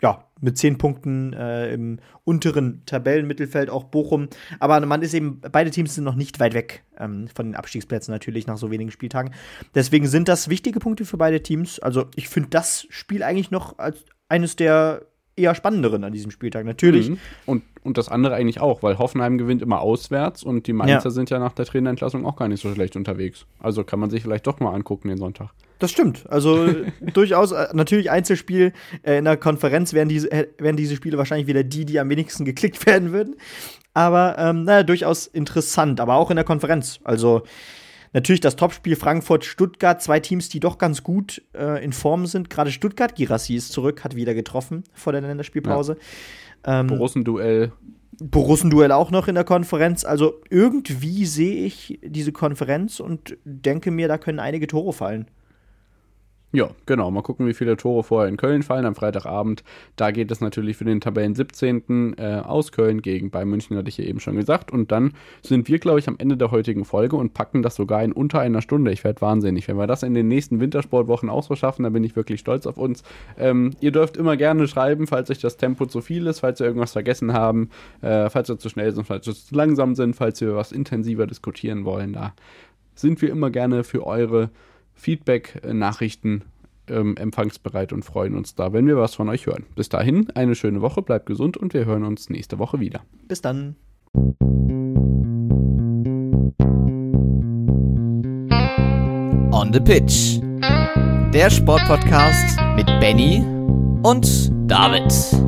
ja mit zehn Punkten äh, im unteren Tabellenmittelfeld auch Bochum, aber man ist eben beide Teams sind noch nicht weit weg ähm, von den Abstiegsplätzen natürlich nach so wenigen Spieltagen. Deswegen sind das wichtige Punkte für beide Teams. Also ich finde das Spiel eigentlich noch als eines der eher spannenderen an diesem Spieltag, natürlich. Mhm. Und, und das andere eigentlich auch, weil Hoffenheim gewinnt immer auswärts und die Mainzer ja. sind ja nach der Trainerentlassung auch gar nicht so schlecht unterwegs. Also kann man sich vielleicht doch mal angucken den Sonntag. Das stimmt. Also durchaus, äh, natürlich Einzelspiel. Äh, in der Konferenz wären diese, äh, wären diese Spiele wahrscheinlich wieder die, die am wenigsten geklickt werden würden. Aber ähm, naja, durchaus interessant. Aber auch in der Konferenz. Also Natürlich das Topspiel Frankfurt-Stuttgart, zwei Teams, die doch ganz gut äh, in Form sind. Gerade Stuttgart, Girassi ist zurück, hat wieder getroffen vor der Länderspielpause. Ja. Ähm, Borussenduell. Borussenduell auch noch in der Konferenz. Also irgendwie sehe ich diese Konferenz und denke mir, da können einige Tore fallen. Ja, genau. Mal gucken, wie viele Tore vorher in Köln fallen am Freitagabend. Da geht es natürlich für den Tabellen 17. Äh, aus Köln gegen Bayern München, hatte ich ja eben schon gesagt. Und dann sind wir, glaube ich, am Ende der heutigen Folge und packen das sogar in unter einer Stunde. Ich werde wahnsinnig. Wenn wir das in den nächsten Wintersportwochen auch so schaffen, dann bin ich wirklich stolz auf uns. Ähm, ihr dürft immer gerne schreiben, falls euch das Tempo zu viel ist, falls wir irgendwas vergessen haben, äh, falls wir zu schnell sind, falls wir zu langsam sind, falls wir was intensiver diskutieren wollen. Da sind wir immer gerne für eure Feedback, äh, Nachrichten ähm, empfangsbereit und freuen uns da, wenn wir was von euch hören. Bis dahin, eine schöne Woche, bleibt gesund und wir hören uns nächste Woche wieder. Bis dann. On the Pitch. Der Sportpodcast mit Benny und David.